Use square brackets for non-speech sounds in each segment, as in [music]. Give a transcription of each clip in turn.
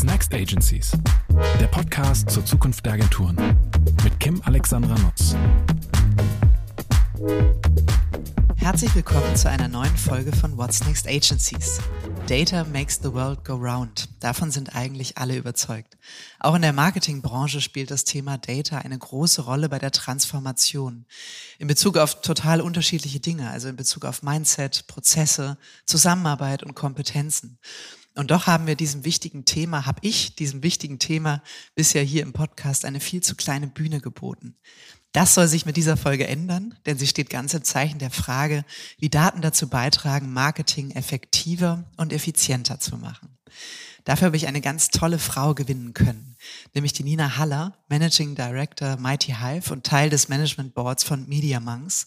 What's Next Agencies? Der Podcast zur Zukunft der Agenturen mit Kim Alexandra Nutz. Herzlich willkommen zu einer neuen Folge von What's Next Agencies. Data makes the world go round. Davon sind eigentlich alle überzeugt. Auch in der Marketingbranche spielt das Thema Data eine große Rolle bei der Transformation. In Bezug auf total unterschiedliche Dinge, also in Bezug auf Mindset, Prozesse, Zusammenarbeit und Kompetenzen. Und doch haben wir diesem wichtigen Thema, habe ich diesem wichtigen Thema bisher hier im Podcast eine viel zu kleine Bühne geboten. Das soll sich mit dieser Folge ändern, denn sie steht ganz im Zeichen der Frage, wie Daten dazu beitragen, Marketing effektiver und effizienter zu machen. Dafür habe ich eine ganz tolle Frau gewinnen können, nämlich die Nina Haller, Managing Director Mighty Hive und Teil des Management Boards von Media Monks.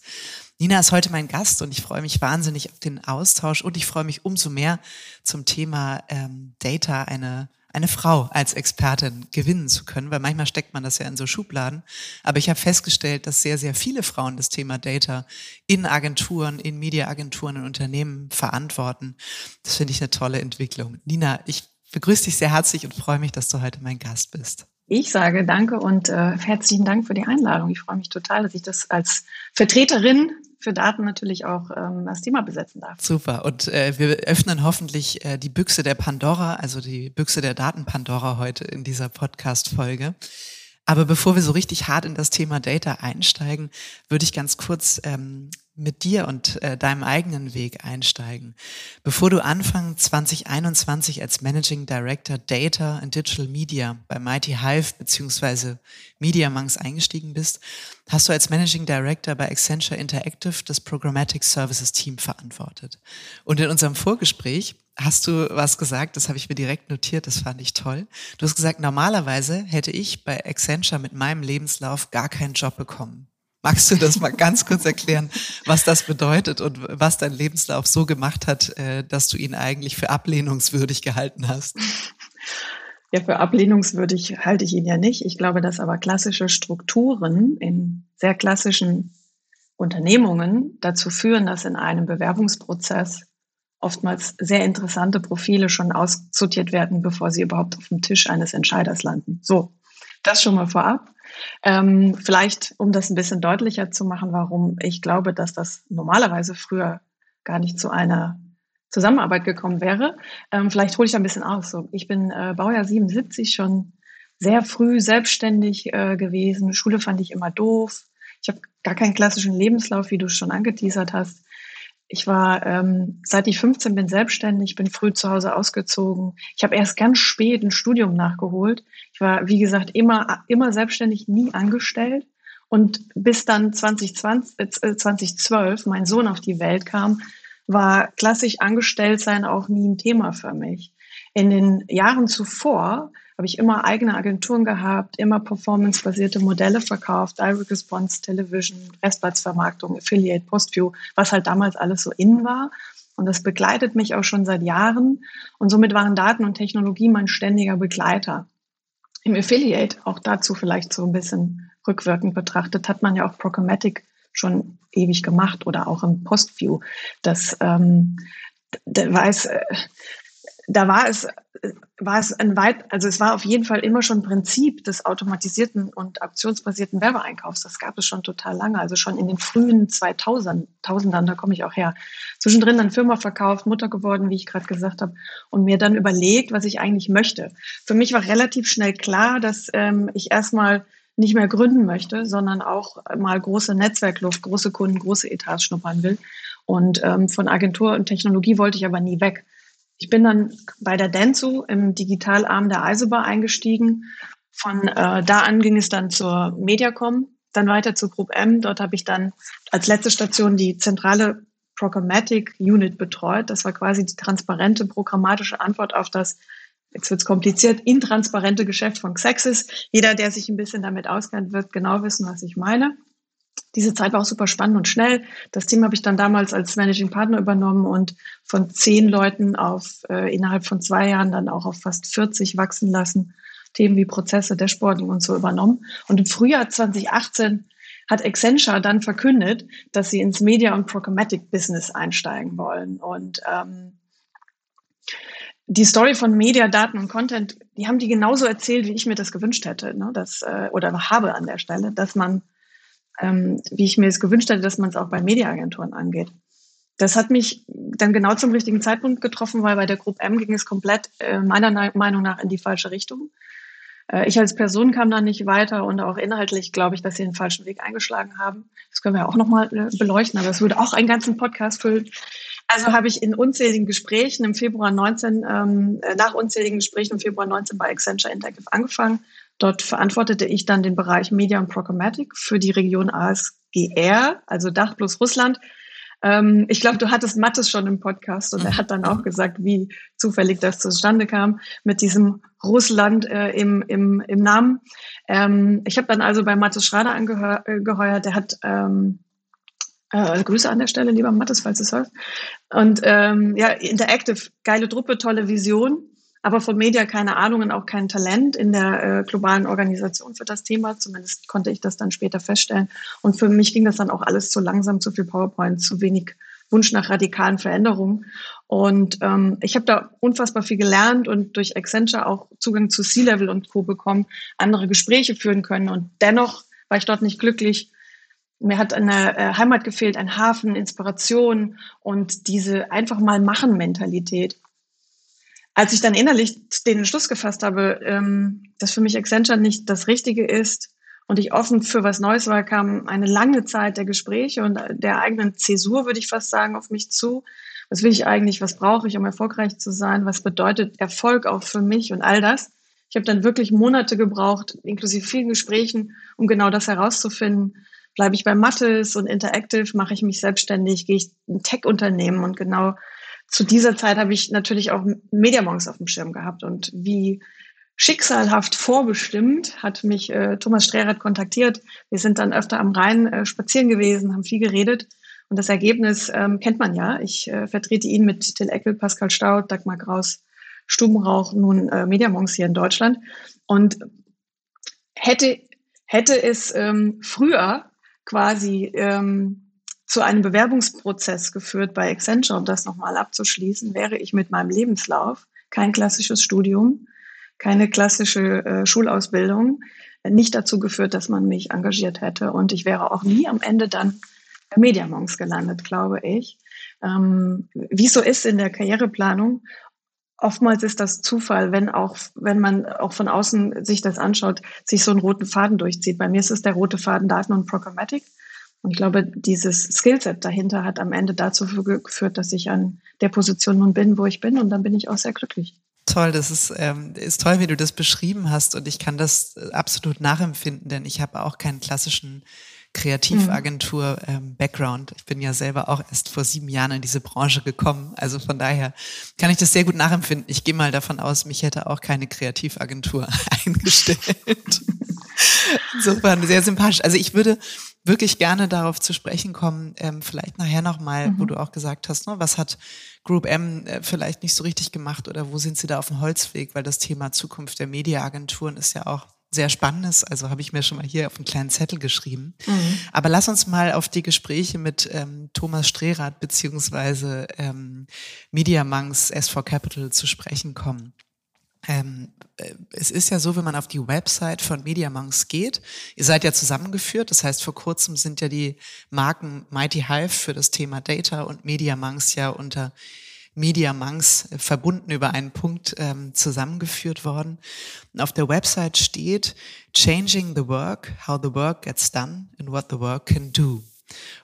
Nina ist heute mein Gast und ich freue mich wahnsinnig auf den Austausch und ich freue mich umso mehr zum Thema ähm, Data eine eine Frau als Expertin gewinnen zu können, weil manchmal steckt man das ja in so Schubladen. Aber ich habe festgestellt, dass sehr, sehr viele Frauen das Thema Data in Agenturen, in Mediaagenturen, in Unternehmen verantworten. Das finde ich eine tolle Entwicklung. Nina, ich begrüße dich sehr herzlich und freue mich, dass du heute mein Gast bist. Ich sage danke und äh, herzlichen Dank für die Einladung. Ich freue mich total, dass ich das als Vertreterin für Daten natürlich auch ähm, das Thema besetzen darf. Super. Und äh, wir öffnen hoffentlich äh, die Büchse der Pandora, also die Büchse der Daten Pandora heute in dieser Podcast-Folge. Aber bevor wir so richtig hart in das Thema Data einsteigen, würde ich ganz kurz ähm, mit dir und äh, deinem eigenen Weg einsteigen. Bevor du Anfang 2021 als Managing Director Data and Digital Media bei Mighty Hive beziehungsweise Media Monks eingestiegen bist, hast du als Managing Director bei Accenture Interactive das Programmatic Services Team verantwortet. Und in unserem Vorgespräch hast du was gesagt, das habe ich mir direkt notiert, das fand ich toll. Du hast gesagt, normalerweise hätte ich bei Accenture mit meinem Lebenslauf gar keinen Job bekommen. Magst du das mal ganz kurz erklären, was das bedeutet und was dein Lebenslauf so gemacht hat, äh, dass du ihn eigentlich für ablehnungswürdig gehalten hast? Ja, für ablehnungswürdig halte ich ihn ja nicht. Ich glaube, dass aber klassische Strukturen in sehr klassischen Unternehmungen dazu führen, dass in einem Bewerbungsprozess oftmals sehr interessante Profile schon aussortiert werden, bevor sie überhaupt auf dem Tisch eines Entscheiders landen. So, das schon mal vorab. Ähm, vielleicht, um das ein bisschen deutlicher zu machen, warum ich glaube, dass das normalerweise früher gar nicht zu einer Zusammenarbeit gekommen wäre. Ähm, vielleicht hole ich da ein bisschen aus. So, ich bin äh, Baujahr 77 schon sehr früh selbstständig äh, gewesen. Schule fand ich immer doof. Ich habe gar keinen klassischen Lebenslauf, wie du schon angeteasert hast. Ich war, ähm, seit ich 15 bin, selbstständig, bin früh zu Hause ausgezogen. Ich habe erst ganz spät ein Studium nachgeholt. Ich war, wie gesagt, immer, immer selbstständig, nie angestellt. Und bis dann 2020, äh, 2012 mein Sohn auf die Welt kam, war klassisch angestellt sein auch nie ein Thema für mich. In den Jahren zuvor habe ich immer eigene Agenturen gehabt, immer performance-basierte Modelle verkauft, Direct Response, Television, Restplatzvermarktung, Affiliate, Postview, was halt damals alles so in war. Und das begleitet mich auch schon seit Jahren. Und somit waren Daten und Technologie mein ständiger Begleiter. Im Affiliate, auch dazu vielleicht so ein bisschen rückwirkend betrachtet, hat man ja auch Programmatic schon ewig gemacht oder auch im Postview. Das ähm, weiß, äh, da war es, war es ein weit, also es war auf jeden Fall immer schon Prinzip des automatisierten und aktionsbasierten Werbeeinkaufs. Das gab es schon total lange, also schon in den frühen 2000, Tausendern, da komme ich auch her. Zwischendrin dann Firma verkauft, Mutter geworden, wie ich gerade gesagt habe, und mir dann überlegt, was ich eigentlich möchte. Für mich war relativ schnell klar, dass ähm, ich erstmal nicht mehr gründen möchte, sondern auch mal große Netzwerkluft, große Kunden, große Etats schnuppern will. Und ähm, von Agentur und Technologie wollte ich aber nie weg. Ich bin dann bei der Denzu im Digitalarm der Eisenbar eingestiegen. Von äh, da an ging es dann zur Mediacom, dann weiter zu Group M. Dort habe ich dann als letzte Station die zentrale Programmatic Unit betreut. Das war quasi die transparente programmatische Antwort auf das, jetzt wird es kompliziert, intransparente Geschäft von Xexis. Jeder, der sich ein bisschen damit auskennt, wird genau wissen, was ich meine diese Zeit war auch super spannend und schnell. Das Team habe ich dann damals als Managing Partner übernommen und von zehn Leuten auf äh, innerhalb von zwei Jahren dann auch auf fast 40 wachsen lassen. Themen wie Prozesse, Dashboarding und so übernommen. Und im Frühjahr 2018 hat Accenture dann verkündet, dass sie ins Media- und Programmatic-Business einsteigen wollen. Und ähm, die Story von Media, Daten und Content, die haben die genauso erzählt, wie ich mir das gewünscht hätte, ne? das, äh, oder habe an der Stelle, dass man, ähm, wie ich mir es gewünscht hätte, dass man es auch bei Mediaagenturen angeht. Das hat mich dann genau zum richtigen Zeitpunkt getroffen, weil bei der Group M ging es komplett äh, meiner Meinung nach in die falsche Richtung. Äh, ich als Person kam da nicht weiter und auch inhaltlich glaube ich, dass sie den falschen Weg eingeschlagen haben. Das können wir auch nochmal äh, beleuchten, aber es würde auch einen ganzen Podcast füllen. Also habe ich in unzähligen Gesprächen im Februar 19, ähm, äh, nach unzähligen Gesprächen im Februar 19 bei Accenture Interactive angefangen. Dort verantwortete ich dann den Bereich Media und Programmatic für die Region ASGR, also Dach plus Russland. Ähm, ich glaube, du hattest Mattes schon im Podcast und er hat dann auch gesagt, wie zufällig das zustande kam mit diesem Russland äh, im, im, im Namen. Ähm, ich habe dann also bei Mattes Schrader angeheuert, der hat ähm, äh, Grüße an der Stelle, lieber Mattes, falls es hörst. Und ähm, ja, Interactive, geile Truppe, tolle Vision, aber von Media keine Ahnung und auch kein Talent in der äh, globalen Organisation für das Thema. Zumindest konnte ich das dann später feststellen. Und für mich ging das dann auch alles zu langsam, zu viel PowerPoint, zu wenig Wunsch nach radikalen Veränderungen. Und ähm, ich habe da unfassbar viel gelernt und durch Accenture auch Zugang zu C-Level und Co. bekommen, andere Gespräche führen können. Und dennoch war ich dort nicht glücklich, mir hat eine äh, Heimat gefehlt, ein Hafen, Inspiration und diese einfach mal machen Mentalität. Als ich dann innerlich den Entschluss gefasst habe, ähm, dass für mich Accenture nicht das Richtige ist und ich offen für was Neues war, kam eine lange Zeit der Gespräche und der eigenen Zäsur, würde ich fast sagen, auf mich zu. Was will ich eigentlich? Was brauche ich, um erfolgreich zu sein? Was bedeutet Erfolg auch für mich und all das? Ich habe dann wirklich Monate gebraucht, inklusive vielen Gesprächen, um genau das herauszufinden bleibe ich bei Mattes und Interactive, mache ich mich selbstständig, gehe ich ein Tech-Unternehmen und genau zu dieser Zeit habe ich natürlich auch Mediamonks auf dem Schirm gehabt und wie schicksalhaft vorbestimmt hat mich äh, Thomas Strehrath kontaktiert. Wir sind dann öfter am Rhein äh, spazieren gewesen, haben viel geredet und das Ergebnis ähm, kennt man ja. Ich äh, vertrete ihn mit Till Eckel, Pascal Staud, Dagmar Kraus, Stubenrauch, nun äh, Mediamonks hier in Deutschland und hätte hätte es ähm, früher quasi ähm, zu einem Bewerbungsprozess geführt bei Accenture, um das nochmal abzuschließen, wäre ich mit meinem Lebenslauf kein klassisches Studium, keine klassische äh, Schulausbildung, nicht dazu geführt, dass man mich engagiert hätte. Und ich wäre auch nie am Ende dann bei Mediamonks gelandet, glaube ich. Ähm, wie so ist in der Karriereplanung, oftmals ist das Zufall, wenn auch, wenn man auch von außen sich das anschaut, sich so einen roten Faden durchzieht. Bei mir ist es der rote Faden Daten und Programmatic. Und ich glaube, dieses Skillset dahinter hat am Ende dazu geführt, dass ich an der Position nun bin, wo ich bin. Und dann bin ich auch sehr glücklich. Toll, das ist, ähm, ist toll, wie du das beschrieben hast. Und ich kann das äh, absolut nachempfinden, denn ich habe auch keinen klassischen Kreativagentur-Background. Ähm, ich bin ja selber auch erst vor sieben Jahren in diese Branche gekommen. Also von daher kann ich das sehr gut nachempfinden. Ich gehe mal davon aus, mich hätte auch keine Kreativagentur [laughs] eingestellt. [laughs] Insofern sehr sympathisch. Also ich würde wirklich gerne darauf zu sprechen kommen, ähm, vielleicht nachher nochmal, mhm. wo du auch gesagt hast, ne, was hat Group M äh, vielleicht nicht so richtig gemacht oder wo sind sie da auf dem Holzweg, weil das Thema Zukunft der Mediaagenturen ist ja auch sehr Spannendes. Also habe ich mir schon mal hier auf einen kleinen Zettel geschrieben. Mhm. Aber lass uns mal auf die Gespräche mit ähm, Thomas Strehrath beziehungsweise ähm, Monks S4 Capital zu sprechen kommen. Ähm, äh, es ist ja so, wenn man auf die Website von Media Monks geht, ihr seid ja zusammengeführt, das heißt, vor kurzem sind ja die Marken Mighty Hive für das Thema Data und Media Monks ja unter Media Monks äh, verbunden über einen Punkt ähm, zusammengeführt worden. Und auf der Website steht Changing the Work, how the work gets done and what the work can do.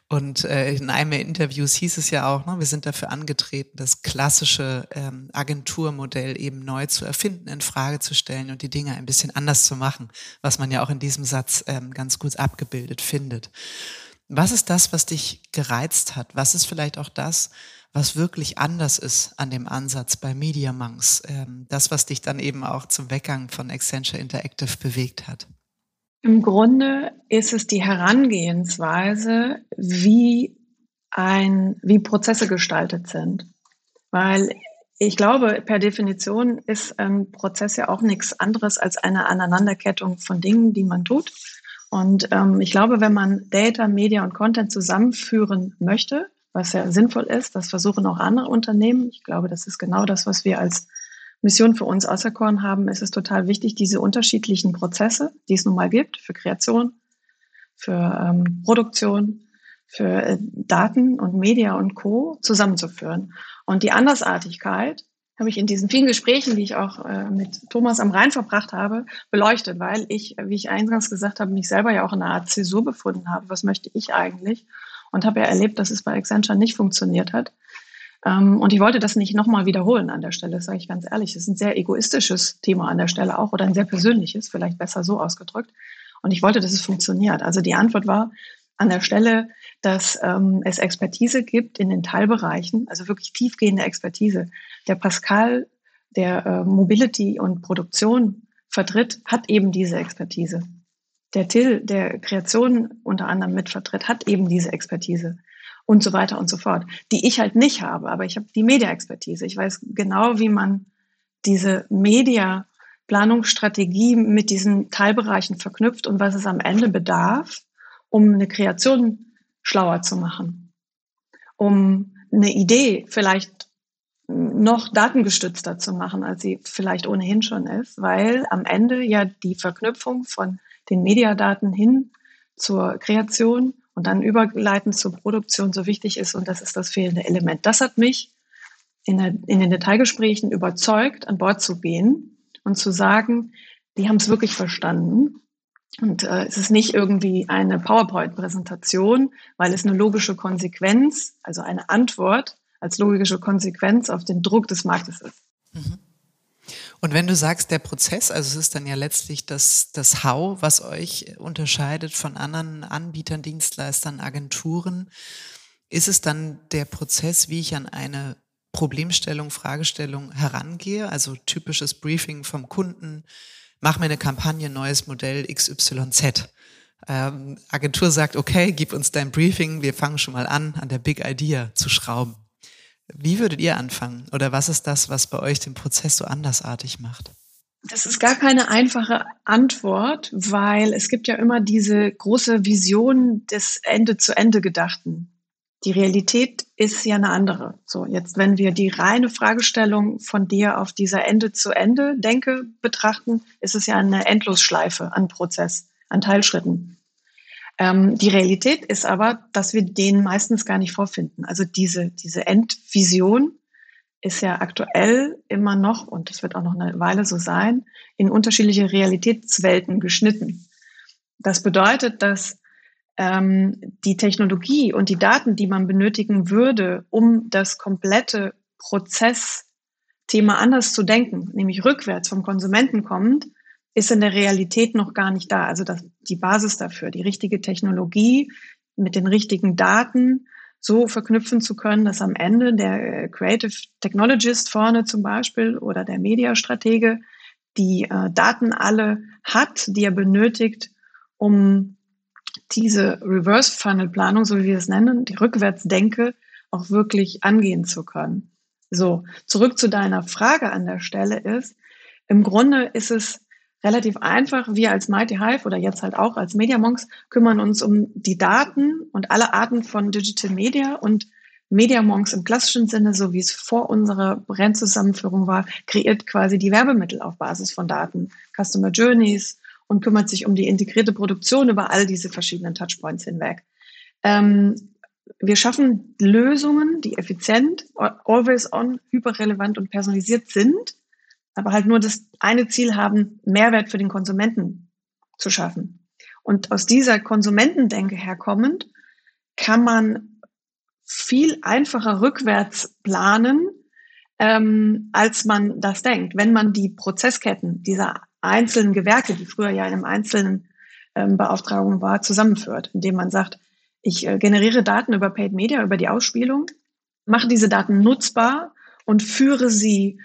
Und äh, in einem der Interviews hieß es ja auch, ne, wir sind dafür angetreten, das klassische ähm, Agenturmodell eben neu zu erfinden, in Frage zu stellen und die Dinge ein bisschen anders zu machen, was man ja auch in diesem Satz ähm, ganz gut abgebildet findet. Was ist das, was dich gereizt hat? Was ist vielleicht auch das, was wirklich anders ist an dem Ansatz bei Media Monks, ähm, das, was dich dann eben auch zum Weggang von Accenture Interactive bewegt hat? Im Grunde ist es die Herangehensweise, wie ein, wie Prozesse gestaltet sind. Weil ich glaube, per Definition ist ein Prozess ja auch nichts anderes als eine Aneinanderkettung von Dingen, die man tut. Und ähm, ich glaube, wenn man Data, Media und Content zusammenführen möchte, was ja sinnvoll ist. Das versuchen auch andere Unternehmen. Ich glaube, das ist genau das, was wir als Mission für uns auserkoren haben, ist es total wichtig, diese unterschiedlichen Prozesse, die es nun mal gibt, für Kreation, für ähm, Produktion, für äh, Daten und Media und Co. zusammenzuführen. Und die Andersartigkeit habe ich in diesen vielen Gesprächen, die ich auch äh, mit Thomas am Rhein verbracht habe, beleuchtet, weil ich, wie ich eingangs gesagt habe, mich selber ja auch in einer Art Zäsur befunden habe. Was möchte ich eigentlich? Und habe ja erlebt, dass es bei Accenture nicht funktioniert hat. Ähm, und ich wollte das nicht nochmal wiederholen an der Stelle, das sage ich ganz ehrlich. Es ist ein sehr egoistisches Thema an der Stelle auch oder ein sehr persönliches, vielleicht besser so ausgedrückt. Und ich wollte, dass es funktioniert. Also die Antwort war an der Stelle, dass ähm, es Expertise gibt in den Teilbereichen, also wirklich tiefgehende Expertise. Der Pascal, der äh, Mobility und Produktion vertritt, hat eben diese Expertise. Der Till, der Kreation unter anderem mitvertritt, hat eben diese Expertise und so weiter und so fort, die ich halt nicht habe. Aber ich habe die Media-Expertise. Ich weiß genau, wie man diese Media-Planungsstrategie mit diesen Teilbereichen verknüpft und was es am Ende bedarf, um eine Kreation schlauer zu machen, um eine Idee vielleicht noch datengestützter zu machen, als sie vielleicht ohnehin schon ist, weil am Ende ja die Verknüpfung von den Mediadaten hin zur Kreation und dann überleitend zur Produktion so wichtig ist und das ist das fehlende Element. Das hat mich in, der, in den Detailgesprächen überzeugt, an Bord zu gehen und zu sagen, die haben es wirklich verstanden. Und äh, es ist nicht irgendwie eine PowerPoint-Präsentation, weil es eine logische Konsequenz, also eine Antwort als logische Konsequenz auf den Druck des Marktes ist. Mhm. Und wenn du sagst, der Prozess, also es ist dann ja letztlich das, das How, was euch unterscheidet von anderen Anbietern, Dienstleistern, Agenturen, ist es dann der Prozess, wie ich an eine Problemstellung, Fragestellung herangehe, also typisches Briefing vom Kunden, mach mir eine Kampagne, neues Modell XYZ. Ähm, Agentur sagt, okay, gib uns dein Briefing, wir fangen schon mal an, an der Big Idea zu schrauben. Wie würdet ihr anfangen? Oder was ist das, was bei euch den Prozess so andersartig macht? Das ist gar keine einfache Antwort, weil es gibt ja immer diese große Vision des Ende-zu-Ende-Gedachten. Die Realität ist ja eine andere. So, jetzt, wenn wir die reine Fragestellung von dir auf dieser Ende-zu-Ende-Denke betrachten, ist es ja eine Endlosschleife an Prozess, an Teilschritten. Ähm, die Realität ist aber, dass wir den meistens gar nicht vorfinden. Also diese, diese Endvision ist ja aktuell immer noch, und das wird auch noch eine Weile so sein, in unterschiedliche Realitätswelten geschnitten. Das bedeutet, dass ähm, die Technologie und die Daten, die man benötigen würde, um das komplette Prozessthema anders zu denken, nämlich rückwärts vom Konsumenten kommend, ist in der Realität noch gar nicht da. Also das, die Basis dafür, die richtige Technologie mit den richtigen Daten so verknüpfen zu können, dass am Ende der äh, Creative Technologist vorne zum Beispiel oder der Mediastratege die äh, Daten alle hat, die er benötigt, um diese Reverse Funnel Planung, so wie wir es nennen, die Rückwärtsdenke auch wirklich angehen zu können. So, zurück zu deiner Frage an der Stelle ist, im Grunde ist es relativ einfach. Wir als Mighty Hive oder jetzt halt auch als Media Monks kümmern uns um die Daten und alle Arten von Digital Media und Media Monks im klassischen Sinne, so wie es vor unserer Brandzusammenführung war, kreiert quasi die Werbemittel auf Basis von Daten, Customer Journeys und kümmert sich um die integrierte Produktion über all diese verschiedenen Touchpoints hinweg. Ähm, wir schaffen Lösungen, die effizient, always on, hyperrelevant und personalisiert sind, aber halt nur das eine Ziel haben, Mehrwert für den Konsumenten zu schaffen. Und aus dieser Konsumentendenke herkommend kann man viel einfacher rückwärts planen, ähm, als man das denkt. Wenn man die Prozessketten dieser einzelnen Gewerke, die früher ja in einem einzelnen ähm, Beauftragung war, zusammenführt, indem man sagt, ich äh, generiere Daten über Paid Media, über die Ausspielung, mache diese Daten nutzbar und führe sie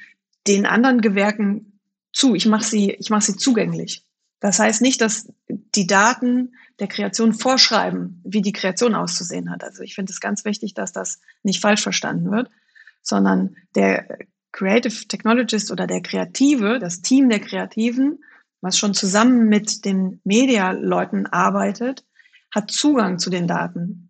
den anderen Gewerken zu. Ich mache sie, ich mache sie zugänglich. Das heißt nicht, dass die Daten der Kreation vorschreiben, wie die Kreation auszusehen hat. Also ich finde es ganz wichtig, dass das nicht falsch verstanden wird, sondern der Creative Technologist oder der Kreative, das Team der Kreativen, was schon zusammen mit den Media-Leuten arbeitet, hat Zugang zu den Daten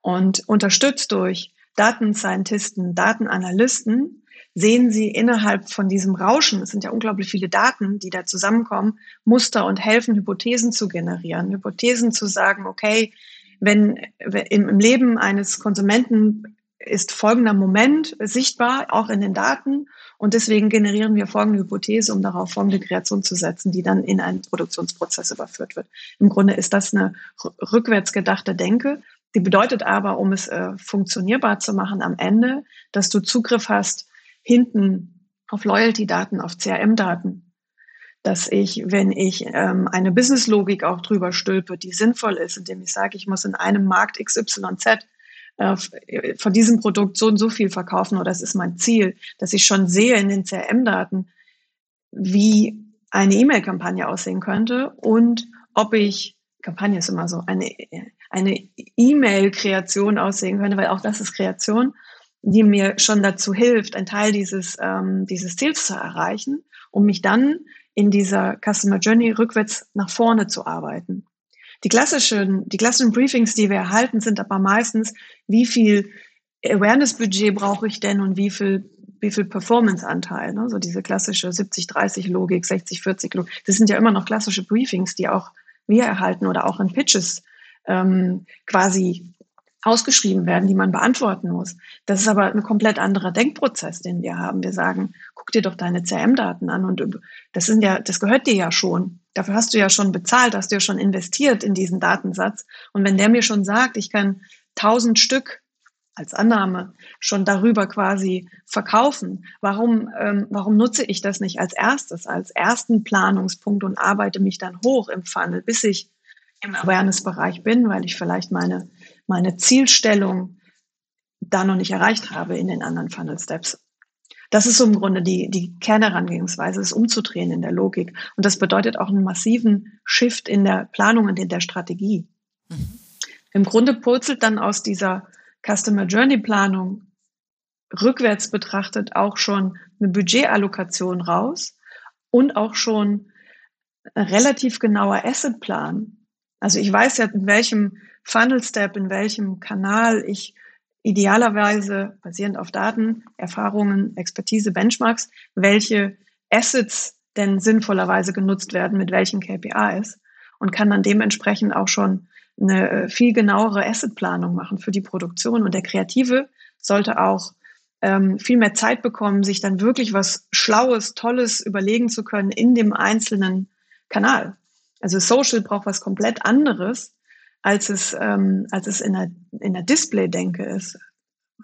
und unterstützt durch Datenscientisten, Datenanalysten sehen Sie innerhalb von diesem Rauschen, es sind ja unglaublich viele Daten, die da zusammenkommen, Muster und helfen, Hypothesen zu generieren, Hypothesen zu sagen, okay, wenn im Leben eines Konsumenten ist folgender Moment sichtbar, auch in den Daten. Und deswegen generieren wir folgende Hypothese, um darauf folgende Kreation zu setzen, die dann in einen Produktionsprozess überführt wird. Im Grunde ist das eine rückwärts gedachte Denke. Die bedeutet aber, um es äh, funktionierbar zu machen am Ende, dass du Zugriff hast hinten auf Loyalty-Daten, auf CRM-Daten, dass ich, wenn ich ähm, eine Business-Logik auch drüber stülpe, die sinnvoll ist, indem ich sage, ich muss in einem Markt XYZ äh, von diesem Produkt so und so viel verkaufen oder das ist mein Ziel, dass ich schon sehe in den CRM-Daten, wie eine E-Mail-Kampagne aussehen könnte und ob ich, Kampagne ist immer so, eine, eine E-Mail-Kreation aussehen könnte, weil auch das ist Kreation, die mir schon dazu hilft, einen Teil dieses, ähm, dieses Ziels zu erreichen, um mich dann in dieser Customer Journey rückwärts nach vorne zu arbeiten. Die klassischen, die klassischen Briefings, die wir erhalten, sind aber meistens, wie viel Awareness-Budget brauche ich denn und wie viel, wie viel Performance-Anteil, ne? so diese klassische 70-30-Logik, 60-40-Logik. Das sind ja immer noch klassische Briefings, die auch wir erhalten oder auch in Pitches ähm, quasi ausgeschrieben werden, die man beantworten muss. Das ist aber ein komplett anderer Denkprozess, den wir haben. Wir sagen, guck dir doch deine CM-Daten an und das sind ja, das gehört dir ja schon. Dafür hast du ja schon bezahlt, hast du ja schon investiert in diesen Datensatz. Und wenn der mir schon sagt, ich kann tausend Stück als Annahme schon darüber quasi verkaufen. Warum, ähm, warum nutze ich das nicht als erstes, als ersten Planungspunkt und arbeite mich dann hoch im Funnel, bis ich im Awareness-Bereich bin, weil ich vielleicht meine, meine Zielstellung da noch nicht erreicht habe in den anderen Funnel-Steps. Das ist so im Grunde die, die Kernherangehensweise, es umzudrehen in der Logik. Und das bedeutet auch einen massiven Shift in der Planung und in der Strategie. Mhm. Im Grunde purzelt dann aus dieser Customer Journey Planung rückwärts betrachtet auch schon eine Budgetallokation raus und auch schon ein relativ genauer Assetplan. Also ich weiß ja, in welchem Funnel Step, in welchem Kanal ich idealerweise basierend auf Daten, Erfahrungen, Expertise, Benchmarks, welche Assets denn sinnvollerweise genutzt werden, mit welchen KPIs und kann dann dementsprechend auch schon eine äh, viel genauere Assetplanung machen für die Produktion. Und der Kreative sollte auch ähm, viel mehr Zeit bekommen, sich dann wirklich was Schlaues, Tolles überlegen zu können in dem einzelnen Kanal. Also Social braucht was komplett anderes, als es, ähm, als es in der, in der Display-Denke ist,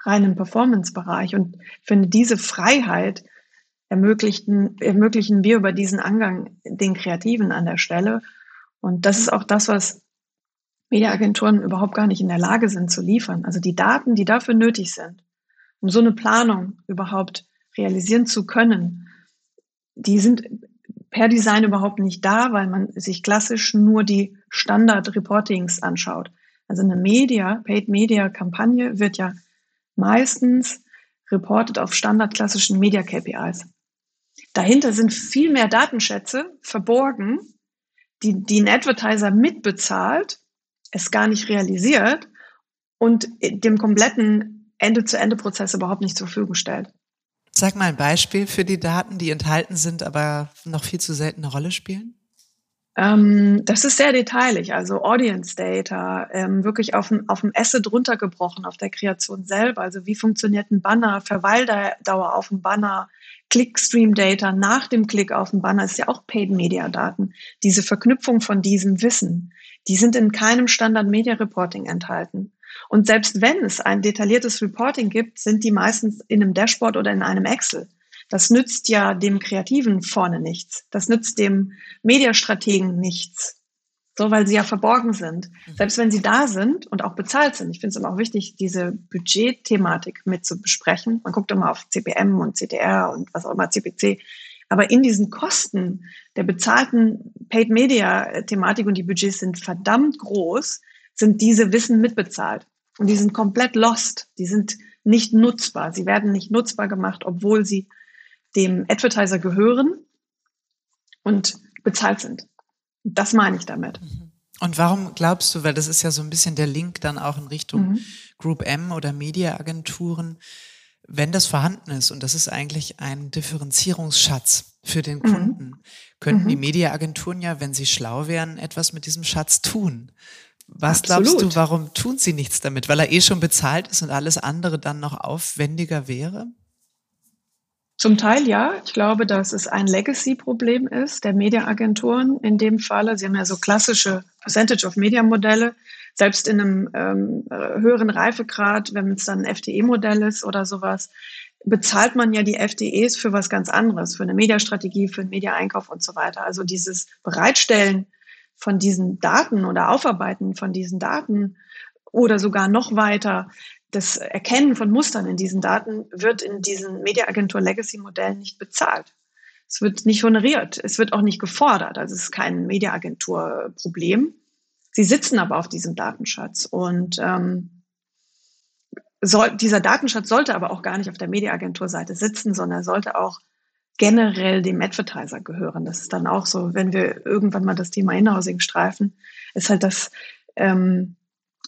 rein im Performance-Bereich. Und ich finde, diese Freiheit ermöglichen, ermöglichen wir über diesen Angang den Kreativen an der Stelle. Und das ist auch das, was Mediaagenturen überhaupt gar nicht in der Lage sind zu liefern. Also die Daten, die dafür nötig sind, um so eine Planung überhaupt realisieren zu können, die sind per Design überhaupt nicht da, weil man sich klassisch nur die Standard-Reportings anschaut. Also eine Media, Paid-Media-Kampagne wird ja meistens reportet auf standardklassischen Media-KPIs. Dahinter sind viel mehr Datenschätze verborgen, die, die ein Advertiser mitbezahlt, es gar nicht realisiert und dem kompletten Ende-zu-Ende-Prozess überhaupt nicht zur Verfügung stellt. Sag mal ein Beispiel für die Daten, die enthalten sind, aber noch viel zu selten eine Rolle spielen. Ähm, das ist sehr detailig, also Audience Data, ähm, wirklich auf dem, auf dem Asset runtergebrochen, auf der Kreation selber. Also wie funktioniert ein Banner, Verweildauer auf dem Banner, Clickstream Data nach dem Klick auf dem Banner, ist ja auch Paid Media Daten. Diese Verknüpfung von diesem Wissen, die sind in keinem Standard Media Reporting enthalten. Und selbst wenn es ein detailliertes Reporting gibt, sind die meistens in einem Dashboard oder in einem Excel. Das nützt ja dem Kreativen vorne nichts. Das nützt dem Mediastrategen nichts. So, weil sie ja verborgen sind. Mhm. Selbst wenn sie da sind und auch bezahlt sind. Ich finde es immer auch wichtig, diese Budgetthematik mit zu besprechen. Man guckt immer auf CPM und CTR und was auch immer, CPC. Aber in diesen Kosten der bezahlten Paid Media Thematik und die Budgets sind verdammt groß, sind diese Wissen mitbezahlt. Und die sind komplett lost. Die sind nicht nutzbar. Sie werden nicht nutzbar gemacht, obwohl sie dem Advertiser gehören und bezahlt sind. Das meine ich damit. Mhm. Und warum glaubst du, weil das ist ja so ein bisschen der Link dann auch in Richtung mhm. Group M oder Mediaagenturen, wenn das vorhanden ist, und das ist eigentlich ein Differenzierungsschatz für den mhm. Kunden, mhm. könnten mhm. die Mediaagenturen ja, wenn sie schlau wären, etwas mit diesem Schatz tun. Was Absolut. glaubst du, warum tun sie nichts damit? Weil er eh schon bezahlt ist und alles andere dann noch aufwendiger wäre? Zum Teil ja. Ich glaube, dass es ein Legacy-Problem ist der Mediaagenturen in dem Falle. Sie haben ja so klassische Percentage of Media Modelle. Selbst in einem ähm, höheren Reifegrad, wenn es dann ein FTE-Modell ist oder sowas, bezahlt man ja die FTEs für was ganz anderes, für eine Mediastrategie, für einen Mediaeinkauf und so weiter. Also dieses Bereitstellen von diesen Daten oder Aufarbeiten von diesen Daten oder sogar noch weiter das Erkennen von Mustern in diesen Daten wird in diesen Mediaagentur Legacy Modellen nicht bezahlt. Es wird nicht honoriert. Es wird auch nicht gefordert. Also es ist kein Mediaagentur Problem. Sie sitzen aber auf diesem Datenschatz und ähm, soll, dieser Datenschatz sollte aber auch gar nicht auf der Mediaagenturseite sitzen, sondern sollte auch generell dem Advertiser gehören. Das ist dann auch so, wenn wir irgendwann mal das Thema Inhousing streifen, ist halt das, ähm,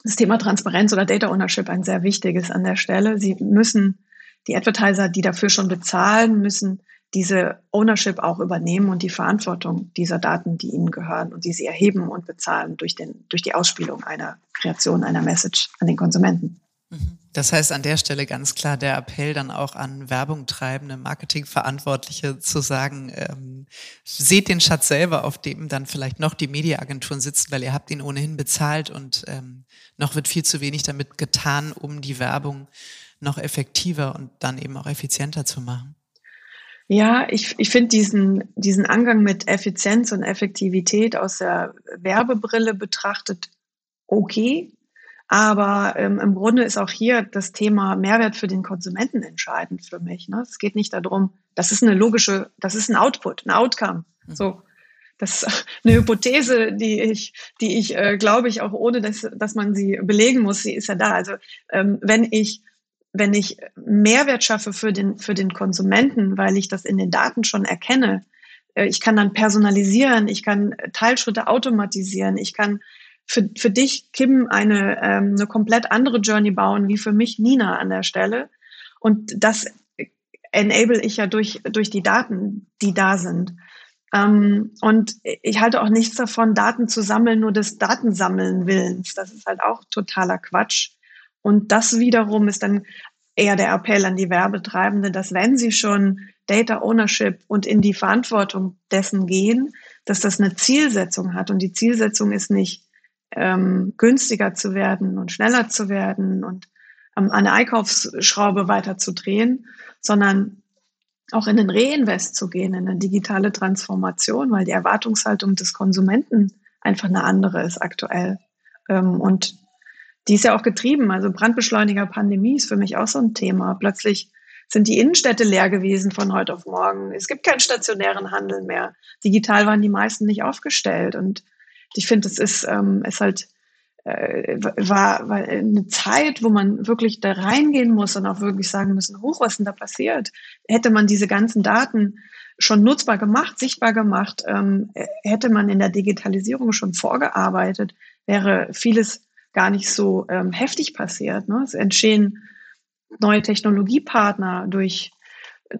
das Thema Transparenz oder Data Ownership ein sehr wichtiges an der Stelle. Sie müssen, die Advertiser, die dafür schon bezahlen, müssen diese Ownership auch übernehmen und die Verantwortung dieser Daten, die ihnen gehören und die sie erheben und bezahlen durch, den, durch die Ausspielung einer Kreation, einer Message an den Konsumenten. Mhm. Das heißt an der Stelle ganz klar der Appell dann auch an Werbung treibende Marketingverantwortliche zu sagen, ähm, seht den Schatz selber, auf dem dann vielleicht noch die Mediaagenturen sitzen, weil ihr habt ihn ohnehin bezahlt und ähm, noch wird viel zu wenig damit getan, um die Werbung noch effektiver und dann eben auch effizienter zu machen. Ja, ich, ich finde diesen, diesen Angang mit Effizienz und Effektivität aus der Werbebrille betrachtet okay. Aber ähm, im Grunde ist auch hier das Thema Mehrwert für den Konsumenten entscheidend für mich. Ne? Es geht nicht darum, das ist eine logische, das ist ein Output, ein Outcome. Mhm. So, das ist [laughs] eine Hypothese, die ich, die ich äh, glaube ich auch ohne, dass, dass man sie belegen muss, sie ist ja da. Also ähm, wenn ich wenn ich Mehrwert schaffe für den für den Konsumenten, weil ich das in den Daten schon erkenne, äh, ich kann dann personalisieren, ich kann Teilschritte automatisieren, ich kann für, für dich, Kim, eine, ähm, eine komplett andere Journey bauen, wie für mich Nina an der Stelle. Und das enable ich ja durch, durch die Daten, die da sind. Ähm, und ich halte auch nichts davon, Daten zu sammeln, nur des Datensammeln Willens. Das ist halt auch totaler Quatsch. Und das wiederum ist dann eher der Appell an die Werbetreibende, dass wenn sie schon Data Ownership und in die Verantwortung dessen gehen, dass das eine Zielsetzung hat. Und die Zielsetzung ist nicht, ähm, günstiger zu werden und schneller zu werden und ähm, eine Einkaufsschraube weiter zu drehen, sondern auch in den Reinvest zu gehen, in eine digitale Transformation, weil die Erwartungshaltung des Konsumenten einfach eine andere ist aktuell. Ähm, und die ist ja auch getrieben. Also Brandbeschleuniger Pandemie ist für mich auch so ein Thema. Plötzlich sind die Innenstädte leer gewesen von heute auf morgen. Es gibt keinen stationären Handel mehr. Digital waren die meisten nicht aufgestellt. Und ich finde, es ist, ähm, ist halt äh, war, war eine Zeit, wo man wirklich da reingehen muss und auch wirklich sagen müssen, hoch, was denn da passiert? Hätte man diese ganzen Daten schon nutzbar gemacht, sichtbar gemacht, ähm, hätte man in der Digitalisierung schon vorgearbeitet, wäre vieles gar nicht so ähm, heftig passiert. Ne? Es entstehen neue Technologiepartner durch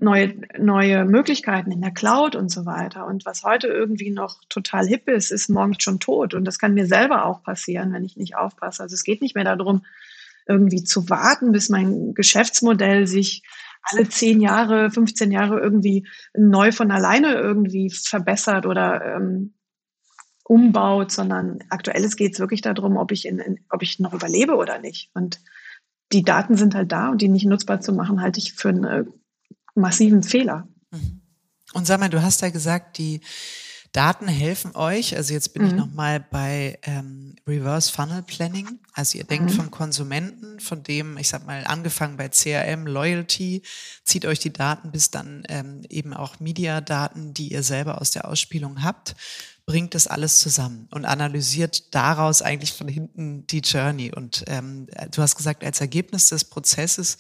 neue, neue Möglichkeiten in der Cloud und so weiter. Und was heute irgendwie noch total hip ist, ist morgens schon tot. Und das kann mir selber auch passieren, wenn ich nicht aufpasse. Also es geht nicht mehr darum, irgendwie zu warten, bis mein Geschäftsmodell sich alle zehn Jahre, 15 Jahre irgendwie neu von alleine irgendwie verbessert oder ähm, umbaut, sondern aktuell geht es wirklich darum, ob ich, in, in, ob ich noch überlebe oder nicht. Und die Daten sind halt da und die nicht nutzbar zu machen, halte ich für eine massiven Fehler. Mhm. Und sag mal, du hast ja gesagt, die Daten helfen euch. Also jetzt bin mhm. ich nochmal bei ähm, Reverse Funnel Planning. Also ihr denkt mhm. vom Konsumenten, von dem, ich sag mal, angefangen bei CRM, Loyalty, zieht euch die Daten bis dann ähm, eben auch Media-Daten, die ihr selber aus der Ausspielung habt bringt das alles zusammen und analysiert daraus eigentlich von hinten die Journey. Und ähm, du hast gesagt, als Ergebnis des Prozesses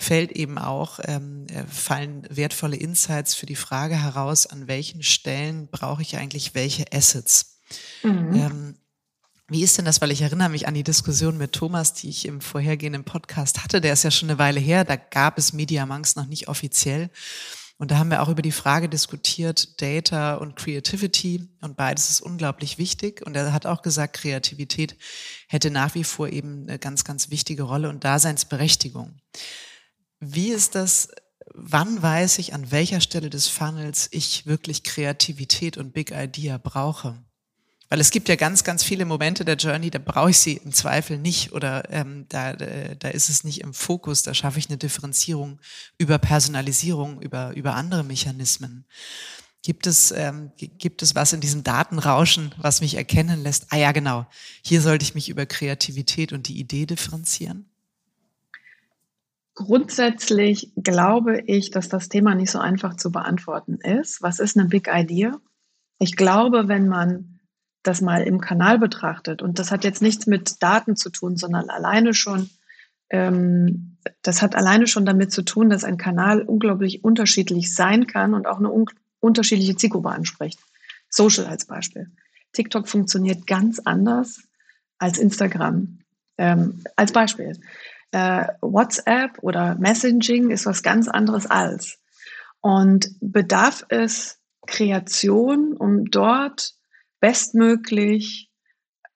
fällt eben auch, ähm, äh, fallen wertvolle Insights für die Frage heraus, an welchen Stellen brauche ich eigentlich welche Assets. Mhm. Ähm, Wie ist denn das? Weil ich erinnere mich an die Diskussion mit Thomas, die ich im vorhergehenden Podcast hatte. Der ist ja schon eine Weile her. Da gab es Media Monks noch nicht offiziell. Und da haben wir auch über die Frage diskutiert, Data und Creativity. Und beides ist unglaublich wichtig. Und er hat auch gesagt, Kreativität hätte nach wie vor eben eine ganz, ganz wichtige Rolle und Daseinsberechtigung. Wie ist das? Wann weiß ich, an welcher Stelle des Funnels ich wirklich Kreativität und Big Idea brauche? Weil es gibt ja ganz, ganz viele Momente der Journey, da brauche ich sie im Zweifel nicht oder ähm, da, äh, da ist es nicht im Fokus, da schaffe ich eine Differenzierung über Personalisierung, über, über andere Mechanismen. Gibt es, ähm, gibt es was in diesem Datenrauschen, was mich erkennen lässt? Ah ja, genau. Hier sollte ich mich über Kreativität und die Idee differenzieren. Grundsätzlich glaube ich, dass das Thema nicht so einfach zu beantworten ist. Was ist eine Big Idea? Ich glaube, wenn man das mal im Kanal betrachtet, und das hat jetzt nichts mit Daten zu tun, sondern alleine schon, ähm, das hat alleine schon damit zu tun, dass ein Kanal unglaublich unterschiedlich sein kann und auch eine un unterschiedliche Zielgruppe anspricht. Social als Beispiel. TikTok funktioniert ganz anders als Instagram. Ähm, als Beispiel. Äh, WhatsApp oder Messaging ist was ganz anderes als. Und bedarf es Kreation, um dort bestmöglich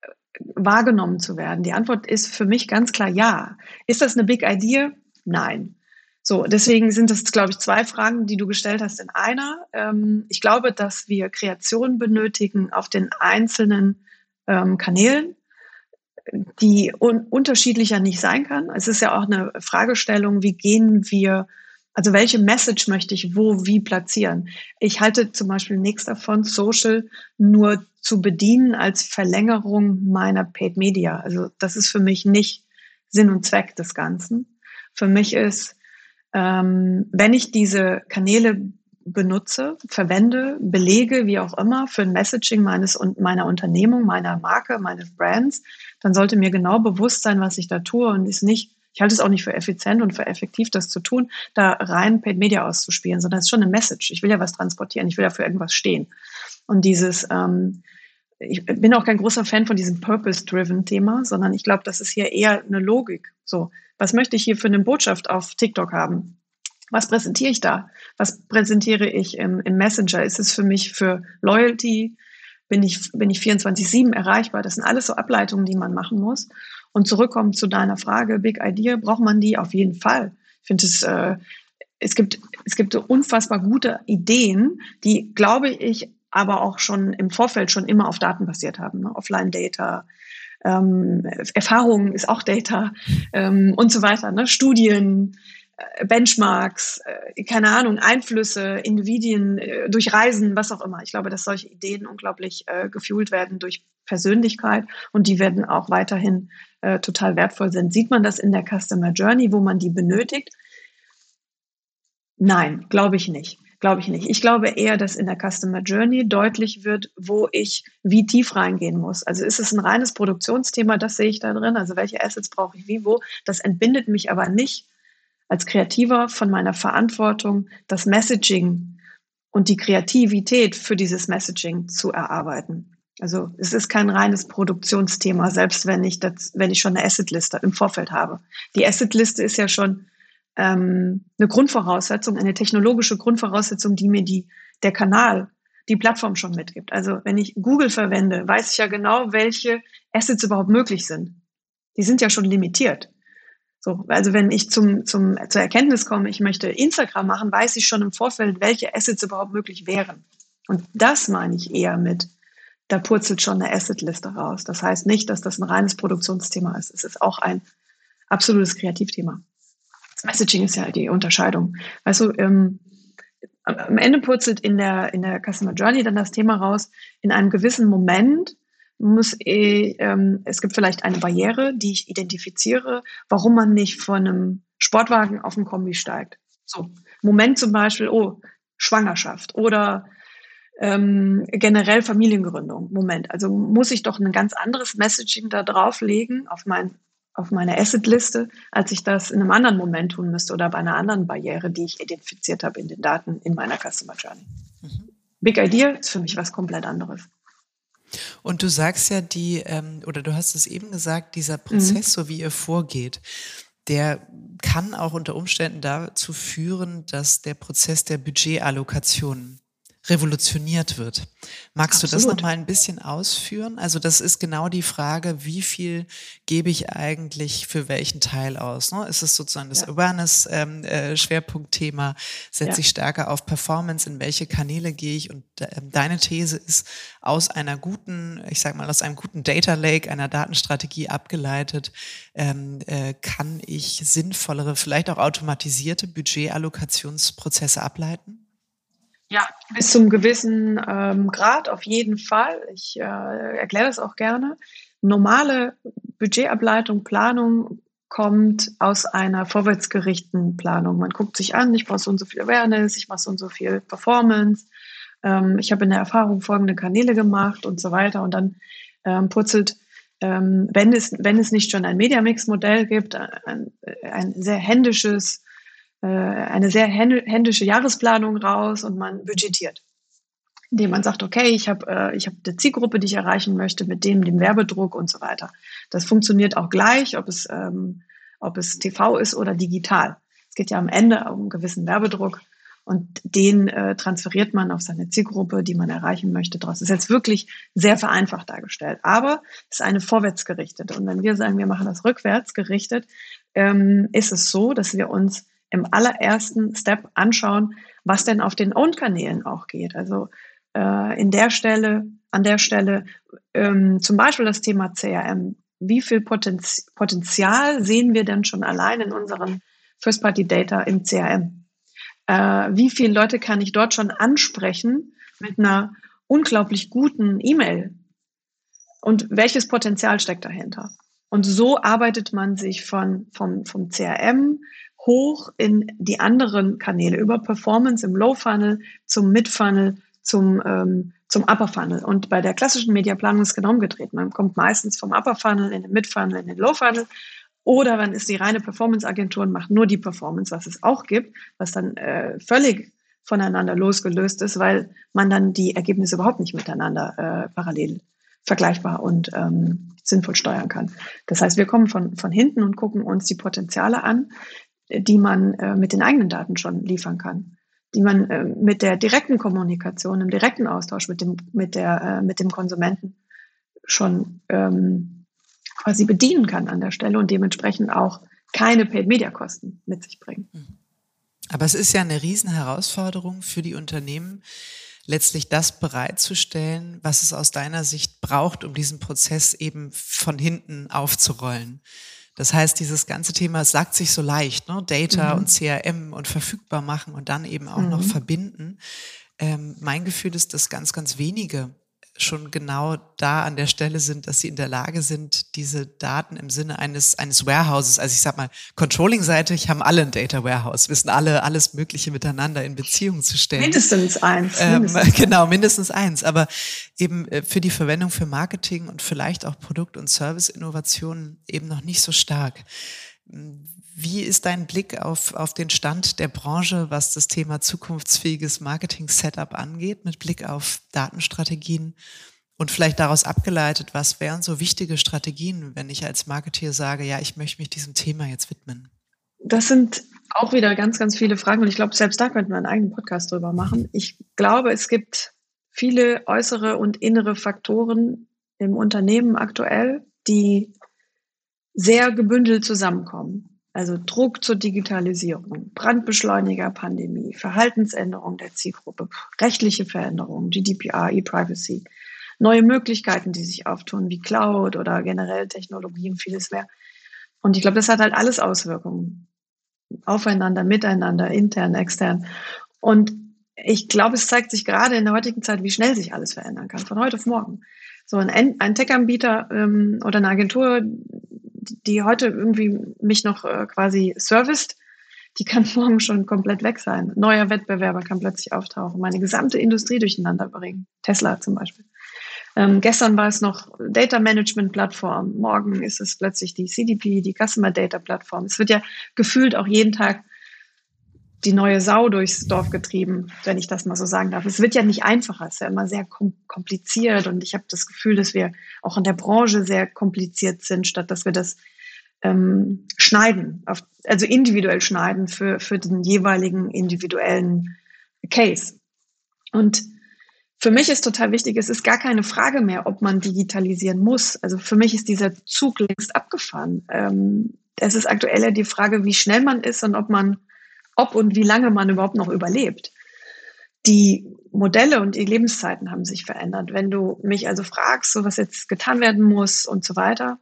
äh, wahrgenommen zu werden? Die Antwort ist für mich ganz klar ja. Ist das eine Big Idea? Nein. So, deswegen sind das, glaube ich, zwei Fragen, die du gestellt hast in einer. Ähm, ich glaube, dass wir Kreation benötigen auf den einzelnen ähm, Kanälen, die un unterschiedlicher nicht sein kann. Es ist ja auch eine Fragestellung, wie gehen wir also welche Message möchte ich wo, wie platzieren? Ich halte zum Beispiel nichts davon, Social nur zu bedienen als Verlängerung meiner Paid Media. Also das ist für mich nicht Sinn und Zweck des Ganzen. Für mich ist, ähm, wenn ich diese Kanäle benutze, verwende, belege, wie auch immer, für ein Messaging meines und meiner Unternehmung, meiner Marke, meines Brands, dann sollte mir genau bewusst sein, was ich da tue und ist nicht ich halte es auch nicht für effizient und für effektiv, das zu tun, da rein Paid Media auszuspielen, sondern es ist schon eine Message. Ich will ja was transportieren, ich will ja für irgendwas stehen. Und dieses, ähm, ich bin auch kein großer Fan von diesem Purpose-Driven-Thema, sondern ich glaube, das ist hier eher eine Logik. So, was möchte ich hier für eine Botschaft auf TikTok haben? Was präsentiere ich da? Was präsentiere ich im, im Messenger? Ist es für mich für Loyalty? Bin ich, bin ich 24-7 erreichbar? Das sind alles so Ableitungen, die man machen muss. Und zurückkommen zu deiner Frage, Big Idea, braucht man die auf jeden Fall. Ich finde es, äh, es gibt, es gibt so unfassbar gute Ideen, die, glaube ich, aber auch schon im Vorfeld schon immer auf Daten basiert haben. Ne? Offline-Data, ähm, Erfahrungen ist auch Data ähm, und so weiter, ne? Studien, Benchmarks, äh, keine Ahnung, Einflüsse, Individuen äh, durch Reisen, was auch immer. Ich glaube, dass solche Ideen unglaublich äh, gefühlt werden durch Persönlichkeit und die werden auch weiterhin äh, total wertvoll sind. Sieht man das in der Customer Journey, wo man die benötigt? Nein, glaube ich nicht. Glaube ich nicht. Ich glaube eher, dass in der Customer Journey deutlich wird, wo ich wie tief reingehen muss. Also ist es ein reines Produktionsthema, das sehe ich da drin. Also welche Assets brauche ich wie wo. Das entbindet mich aber nicht als Kreativer von meiner Verantwortung, das Messaging und die Kreativität für dieses Messaging zu erarbeiten. Also es ist kein reines Produktionsthema, selbst wenn ich das, wenn ich schon eine Assetliste im Vorfeld habe. Die Assetliste ist ja schon ähm, eine Grundvoraussetzung, eine technologische Grundvoraussetzung, die mir die der Kanal, die Plattform schon mitgibt. Also wenn ich Google verwende, weiß ich ja genau, welche Assets überhaupt möglich sind. Die sind ja schon limitiert. So, also wenn ich zum, zum, zur Erkenntnis komme, ich möchte Instagram machen, weiß ich schon im Vorfeld, welche Assets überhaupt möglich wären. Und das meine ich eher mit, da purzelt schon eine Assetliste raus. Das heißt nicht, dass das ein reines Produktionsthema ist. Es ist auch ein absolutes Kreativthema. Messaging ist ja die Unterscheidung. Weißt du, ähm, am Ende purzelt in der, in der Customer Journey dann das Thema raus, in einem gewissen Moment muss eh, ähm, es gibt vielleicht eine Barriere, die ich identifiziere, warum man nicht von einem Sportwagen auf ein Kombi steigt. So, Moment zum Beispiel, oh, Schwangerschaft oder ähm, generell Familiengründung. Moment, also muss ich doch ein ganz anderes Messaging da drauflegen auf mein auf meine Assetliste, als ich das in einem anderen Moment tun müsste oder bei einer anderen Barriere, die ich identifiziert habe in den Daten in meiner Customer Journey. Mhm. Big Idea ist für mich was komplett anderes. Und du sagst ja, die, ähm, oder du hast es eben gesagt, dieser Prozess, mhm. so wie ihr vorgeht, der kann auch unter Umständen dazu führen, dass der Prozess der Budgetallokation revolutioniert wird. Magst Absolut. du das noch mal ein bisschen ausführen? Also das ist genau die Frage, wie viel gebe ich eigentlich für welchen Teil aus? Ne? Ist es sozusagen das ja. Awareness-Schwerpunktthema? Ähm, äh, Setze ja. ich stärker auf Performance? In welche Kanäle gehe ich? Und äh, deine These ist, aus einer guten, ich sag mal, aus einem guten Data Lake, einer Datenstrategie abgeleitet, ähm, äh, kann ich sinnvollere, vielleicht auch automatisierte Budgetallokationsprozesse ableiten? Ja, bis zum gewissen ähm, Grad auf jeden Fall. Ich äh, erkläre das auch gerne. Normale Budgetableitung, Planung kommt aus einer vorwärtsgerichteten Planung. Man guckt sich an, ich brauche so und so viel Awareness, ich mache so und so viel Performance, ähm, ich habe in der Erfahrung folgende Kanäle gemacht und so weiter. Und dann ähm, purzelt, ähm, wenn, es, wenn es nicht schon ein Mediamix-Modell gibt, ein, ein sehr händisches eine sehr händische Jahresplanung raus und man budgetiert. Indem man sagt, okay, ich habe äh, ich hab eine Zielgruppe, die ich erreichen möchte, mit dem, dem Werbedruck und so weiter. Das funktioniert auch gleich, ob es, ähm, ob es TV ist oder digital. Es geht ja am Ende um einen gewissen Werbedruck und den äh, transferiert man auf seine Zielgruppe, die man erreichen möchte. Das ist jetzt wirklich sehr vereinfacht dargestellt, aber es ist eine vorwärtsgerichtete. Und wenn wir sagen, wir machen das rückwärts gerichtet, ähm, ist es so, dass wir uns im allerersten Step anschauen, was denn auf den Own-Kanälen auch geht. Also äh, in der Stelle, an der Stelle ähm, zum Beispiel das Thema CRM. Wie viel Potenz Potenzial sehen wir denn schon allein in unseren First-Party-Data im CRM? Äh, wie viele Leute kann ich dort schon ansprechen mit einer unglaublich guten E-Mail? Und welches Potenzial steckt dahinter? Und so arbeitet man sich von, vom, vom CRM hoch in die anderen Kanäle, über Performance im Low Funnel zum Mid Funnel, zum, ähm, zum Upper Funnel. Und bei der klassischen Mediaplanung ist genau umgedreht. Man kommt meistens vom Upper Funnel in den Mid Funnel, in den Low Funnel. Oder man ist die reine Performance-Agentur und macht nur die Performance, was es auch gibt, was dann äh, völlig voneinander losgelöst ist, weil man dann die Ergebnisse überhaupt nicht miteinander äh, parallel vergleichbar und ähm, sinnvoll steuern kann. Das heißt, wir kommen von, von hinten und gucken uns die Potenziale an, die man äh, mit den eigenen Daten schon liefern kann, die man äh, mit der direkten Kommunikation, im direkten Austausch mit dem, mit der, äh, mit dem Konsumenten schon ähm, quasi bedienen kann an der Stelle und dementsprechend auch keine Paid-Media-Kosten mit sich bringen. Mhm. Aber es ist ja eine Riesenherausforderung für die Unternehmen, letztlich das bereitzustellen, was es aus deiner Sicht braucht, um diesen Prozess eben von hinten aufzurollen. Das heißt, dieses ganze Thema, sagt sich so leicht, ne? Data mhm. und CRM und verfügbar machen und dann eben auch mhm. noch verbinden. Ähm, mein Gefühl ist, dass ganz, ganz wenige schon genau da an der Stelle sind, dass sie in der Lage sind, diese Daten im Sinne eines, eines Warehouses, also ich sag mal, Controlling-seitig haben alle ein Data Warehouse, wissen alle alles Mögliche miteinander in Beziehung zu stellen. Mindestens eins. Ähm, mindestens. Genau, mindestens eins. Aber eben äh, für die Verwendung für Marketing und vielleicht auch Produkt- und Service-Innovationen eben noch nicht so stark. Wie ist dein Blick auf, auf den Stand der Branche, was das Thema zukunftsfähiges Marketing-Setup angeht, mit Blick auf Datenstrategien und vielleicht daraus abgeleitet, was wären so wichtige Strategien, wenn ich als Marketeer sage, ja, ich möchte mich diesem Thema jetzt widmen? Das sind auch wieder ganz, ganz viele Fragen und ich glaube, selbst da könnten wir einen eigenen Podcast drüber machen. Ich glaube, es gibt viele äußere und innere Faktoren im Unternehmen aktuell, die sehr gebündelt zusammenkommen. Also Druck zur Digitalisierung, Brandbeschleuniger Pandemie, Verhaltensänderung der Zielgruppe, rechtliche Veränderungen, GDPR, E-Privacy, neue Möglichkeiten, die sich auftun, wie Cloud oder generell Technologien, vieles mehr. Und ich glaube, das hat halt alles Auswirkungen aufeinander, miteinander, intern, extern. Und ich glaube, es zeigt sich gerade in der heutigen Zeit, wie schnell sich alles verändern kann, von heute auf morgen. So ein, ein Tech-Anbieter ähm, oder eine Agentur, die heute irgendwie mich noch äh, quasi serviced, die kann [laughs] morgen schon komplett weg sein. Neuer Wettbewerber kann plötzlich auftauchen, meine gesamte Industrie durcheinander bringen. Tesla zum Beispiel. Ähm, gestern war es noch Data Management Plattform, morgen ist es plötzlich die CDP, die Customer Data Plattform. Es wird ja gefühlt auch jeden Tag die neue Sau durchs Dorf getrieben, wenn ich das mal so sagen darf. Es wird ja nicht einfacher, es ist ja immer sehr kompliziert und ich habe das Gefühl, dass wir auch in der Branche sehr kompliziert sind, statt dass wir das ähm, schneiden, auf, also individuell schneiden für, für den jeweiligen individuellen Case. Und für mich ist total wichtig, es ist gar keine Frage mehr, ob man digitalisieren muss. Also für mich ist dieser Zug längst abgefahren. Ähm, es ist aktuell die Frage, wie schnell man ist und ob man ob und wie lange man überhaupt noch überlebt. Die Modelle und die Lebenszeiten haben sich verändert. Wenn du mich also fragst, so was jetzt getan werden muss und so weiter,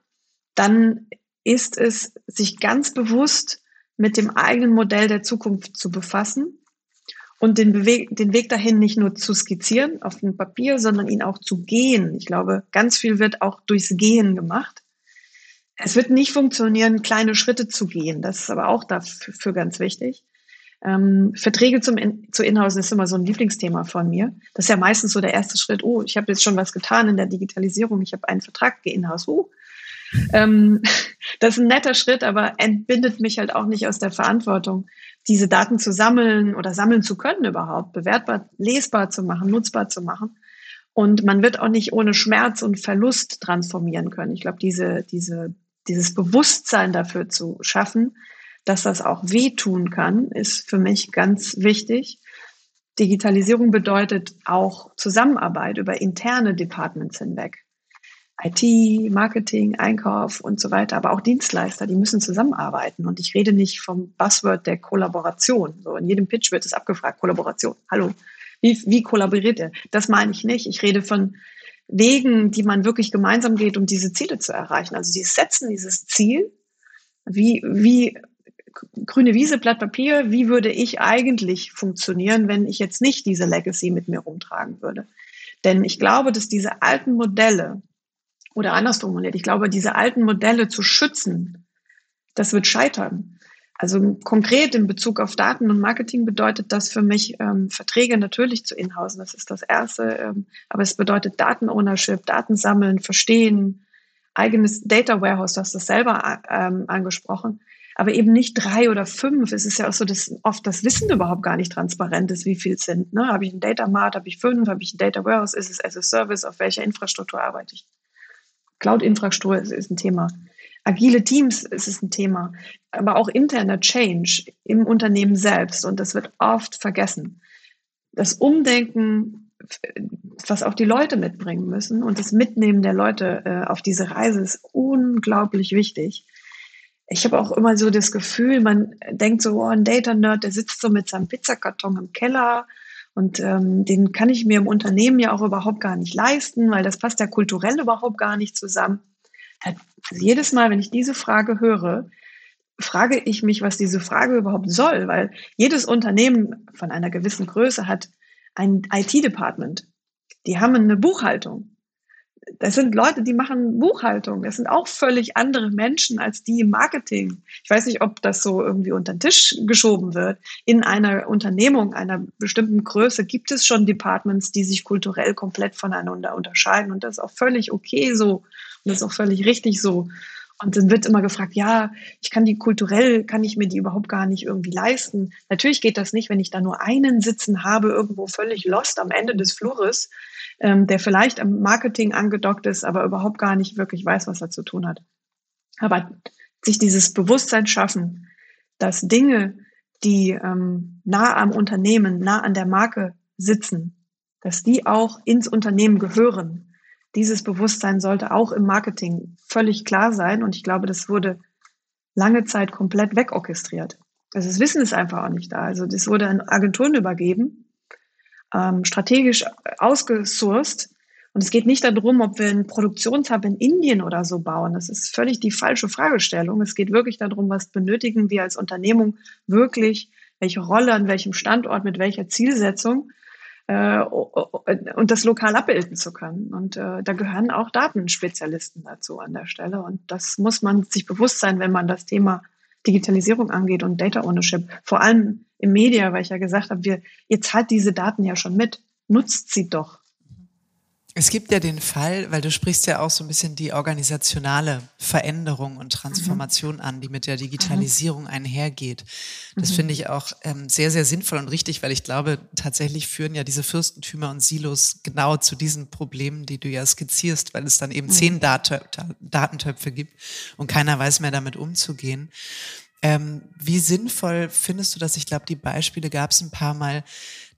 dann ist es, sich ganz bewusst mit dem eigenen Modell der Zukunft zu befassen und den, Bewe den Weg dahin nicht nur zu skizzieren auf dem Papier, sondern ihn auch zu gehen. Ich glaube, ganz viel wird auch durchs Gehen gemacht. Es wird nicht funktionieren, kleine Schritte zu gehen. Das ist aber auch dafür ganz wichtig. Ähm, Verträge zum In zu Inhausen ist immer so ein Lieblingsthema von mir. Das ist ja meistens so der erste Schritt. Oh, ich habe jetzt schon was getan in der Digitalisierung. Ich habe einen Vertrag geinhouse. Oh. Ähm, [laughs] das ist ein netter Schritt, aber entbindet mich halt auch nicht aus der Verantwortung, diese Daten zu sammeln oder sammeln zu können überhaupt, bewertbar, lesbar zu machen, nutzbar zu machen. Und man wird auch nicht ohne Schmerz und Verlust transformieren können. Ich glaube, diese, diese, dieses Bewusstsein dafür zu schaffen, dass das auch wehtun kann, ist für mich ganz wichtig. Digitalisierung bedeutet auch Zusammenarbeit über interne Departments hinweg. IT, Marketing, Einkauf und so weiter, aber auch Dienstleister, die müssen zusammenarbeiten. Und ich rede nicht vom Buzzword der Kollaboration. So in jedem Pitch wird es abgefragt, Kollaboration. Hallo, wie, wie kollaboriert ihr? Das meine ich nicht. Ich rede von Wegen, die man wirklich gemeinsam geht, um diese Ziele zu erreichen. Also die setzen dieses Ziel. Wie, wie grüne Wiese, Blatt Papier, wie würde ich eigentlich funktionieren, wenn ich jetzt nicht diese Legacy mit mir rumtragen würde? Denn ich glaube, dass diese alten Modelle, oder anders formuliert, ich glaube, diese alten Modelle zu schützen, das wird scheitern. Also konkret in Bezug auf Daten und Marketing bedeutet das für mich ähm, Verträge natürlich zu inhausen. Das ist das Erste. Ähm, aber es bedeutet Daten-Ownership, Daten sammeln, verstehen, eigenes Data Warehouse, du hast das selber ähm, angesprochen aber eben nicht drei oder fünf. Es ist ja auch so, dass oft das Wissen überhaupt gar nicht transparent ist, wie viel es sind. Ne? Habe ich ein Data Mart, habe ich fünf, habe ich ein Data Warehouse, ist es as a Service, auf welcher Infrastruktur arbeite ich? Cloud-Infrastruktur ist, ist ein Thema. Agile Teams ist es ein Thema, aber auch interner Change im Unternehmen selbst und das wird oft vergessen. Das Umdenken, was auch die Leute mitbringen müssen und das Mitnehmen der Leute äh, auf diese Reise ist unglaublich wichtig ich habe auch immer so das Gefühl, man denkt so, oh, ein Data-Nerd, der sitzt so mit seinem Pizzakarton im Keller und ähm, den kann ich mir im Unternehmen ja auch überhaupt gar nicht leisten, weil das passt ja kulturell überhaupt gar nicht zusammen. Also jedes Mal, wenn ich diese Frage höre, frage ich mich, was diese Frage überhaupt soll, weil jedes Unternehmen von einer gewissen Größe hat ein IT-Department. Die haben eine Buchhaltung das sind Leute, die machen Buchhaltung. Das sind auch völlig andere Menschen als die im Marketing. Ich weiß nicht, ob das so irgendwie unter den Tisch geschoben wird. In einer Unternehmung einer bestimmten Größe gibt es schon Departments, die sich kulturell komplett voneinander unterscheiden. Und das ist auch völlig okay so. Und das ist auch völlig richtig so. Und dann wird immer gefragt, ja, ich kann die kulturell, kann ich mir die überhaupt gar nicht irgendwie leisten. Natürlich geht das nicht, wenn ich da nur einen sitzen habe, irgendwo völlig lost am Ende des Flures ähm, der vielleicht am Marketing angedockt ist, aber überhaupt gar nicht wirklich weiß, was er zu tun hat. Aber sich dieses Bewusstsein schaffen, dass Dinge, die ähm, nah am Unternehmen, nah an der Marke sitzen, dass die auch ins Unternehmen gehören. Dieses Bewusstsein sollte auch im Marketing völlig klar sein. Und ich glaube, das wurde lange Zeit komplett wegorchestriert. Also das Wissen ist einfach auch nicht da. Also das wurde an Agenturen übergeben ähm, strategisch ausgesourced. Und es geht nicht darum, ob wir einen Produktionshub in Indien oder so bauen. Das ist völlig die falsche Fragestellung. Es geht wirklich darum, was benötigen wir als Unternehmung wirklich, welche Rolle an welchem Standort, mit welcher Zielsetzung äh, und das lokal abbilden zu können. Und äh, da gehören auch Datenspezialisten dazu an der Stelle. Und das muss man sich bewusst sein, wenn man das Thema Digitalisierung angeht und Data Ownership. Vor allem im Media, weil ich ja gesagt habe, wir, ihr zahlt diese Daten ja schon mit. Nutzt sie doch. Es gibt ja den Fall, weil du sprichst ja auch so ein bisschen die organisationale Veränderung und Transformation mhm. an, die mit der Digitalisierung mhm. einhergeht. Das mhm. finde ich auch ähm, sehr, sehr sinnvoll und richtig, weil ich glaube, tatsächlich führen ja diese Fürstentümer und Silos genau zu diesen Problemen, die du ja skizzierst, weil es dann eben mhm. zehn Dat Datentöpfe gibt und keiner weiß mehr damit umzugehen. Ähm, wie sinnvoll findest du das? Ich glaube, die Beispiele gab es ein paar Mal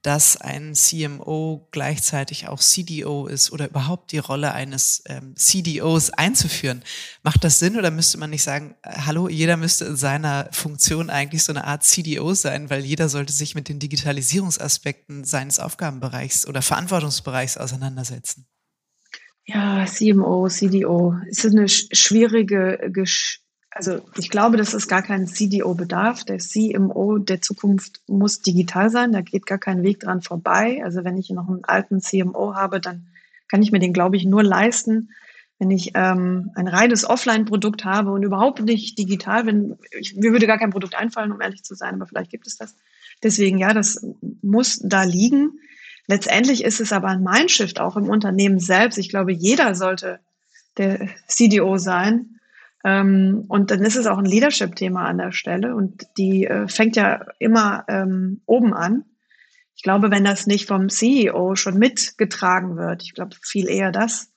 dass ein CMO gleichzeitig auch CDO ist oder überhaupt die Rolle eines ähm, CDOs einzuführen. Macht das Sinn oder müsste man nicht sagen, äh, hallo, jeder müsste in seiner Funktion eigentlich so eine Art CDO sein, weil jeder sollte sich mit den Digitalisierungsaspekten seines Aufgabenbereichs oder Verantwortungsbereichs auseinandersetzen? Ja, CMO, CDO. Es ist eine schwierige also ich glaube, dass es gar keinen CDO bedarf. Der CMO der Zukunft muss digital sein. Da geht gar kein Weg dran vorbei. Also wenn ich noch einen alten CMO habe, dann kann ich mir den, glaube ich, nur leisten, wenn ich ähm, ein reines Offline-Produkt habe und überhaupt nicht digital bin. Ich, mir würde gar kein Produkt einfallen, um ehrlich zu sein, aber vielleicht gibt es das. Deswegen, ja, das muss da liegen. Letztendlich ist es aber ein Mindshift auch im Unternehmen selbst. Ich glaube, jeder sollte der CDO sein ähm, und dann ist es auch ein Leadership-Thema an der Stelle und die äh, fängt ja immer ähm, oben an. Ich glaube, wenn das nicht vom CEO schon mitgetragen wird, ich glaube viel eher das,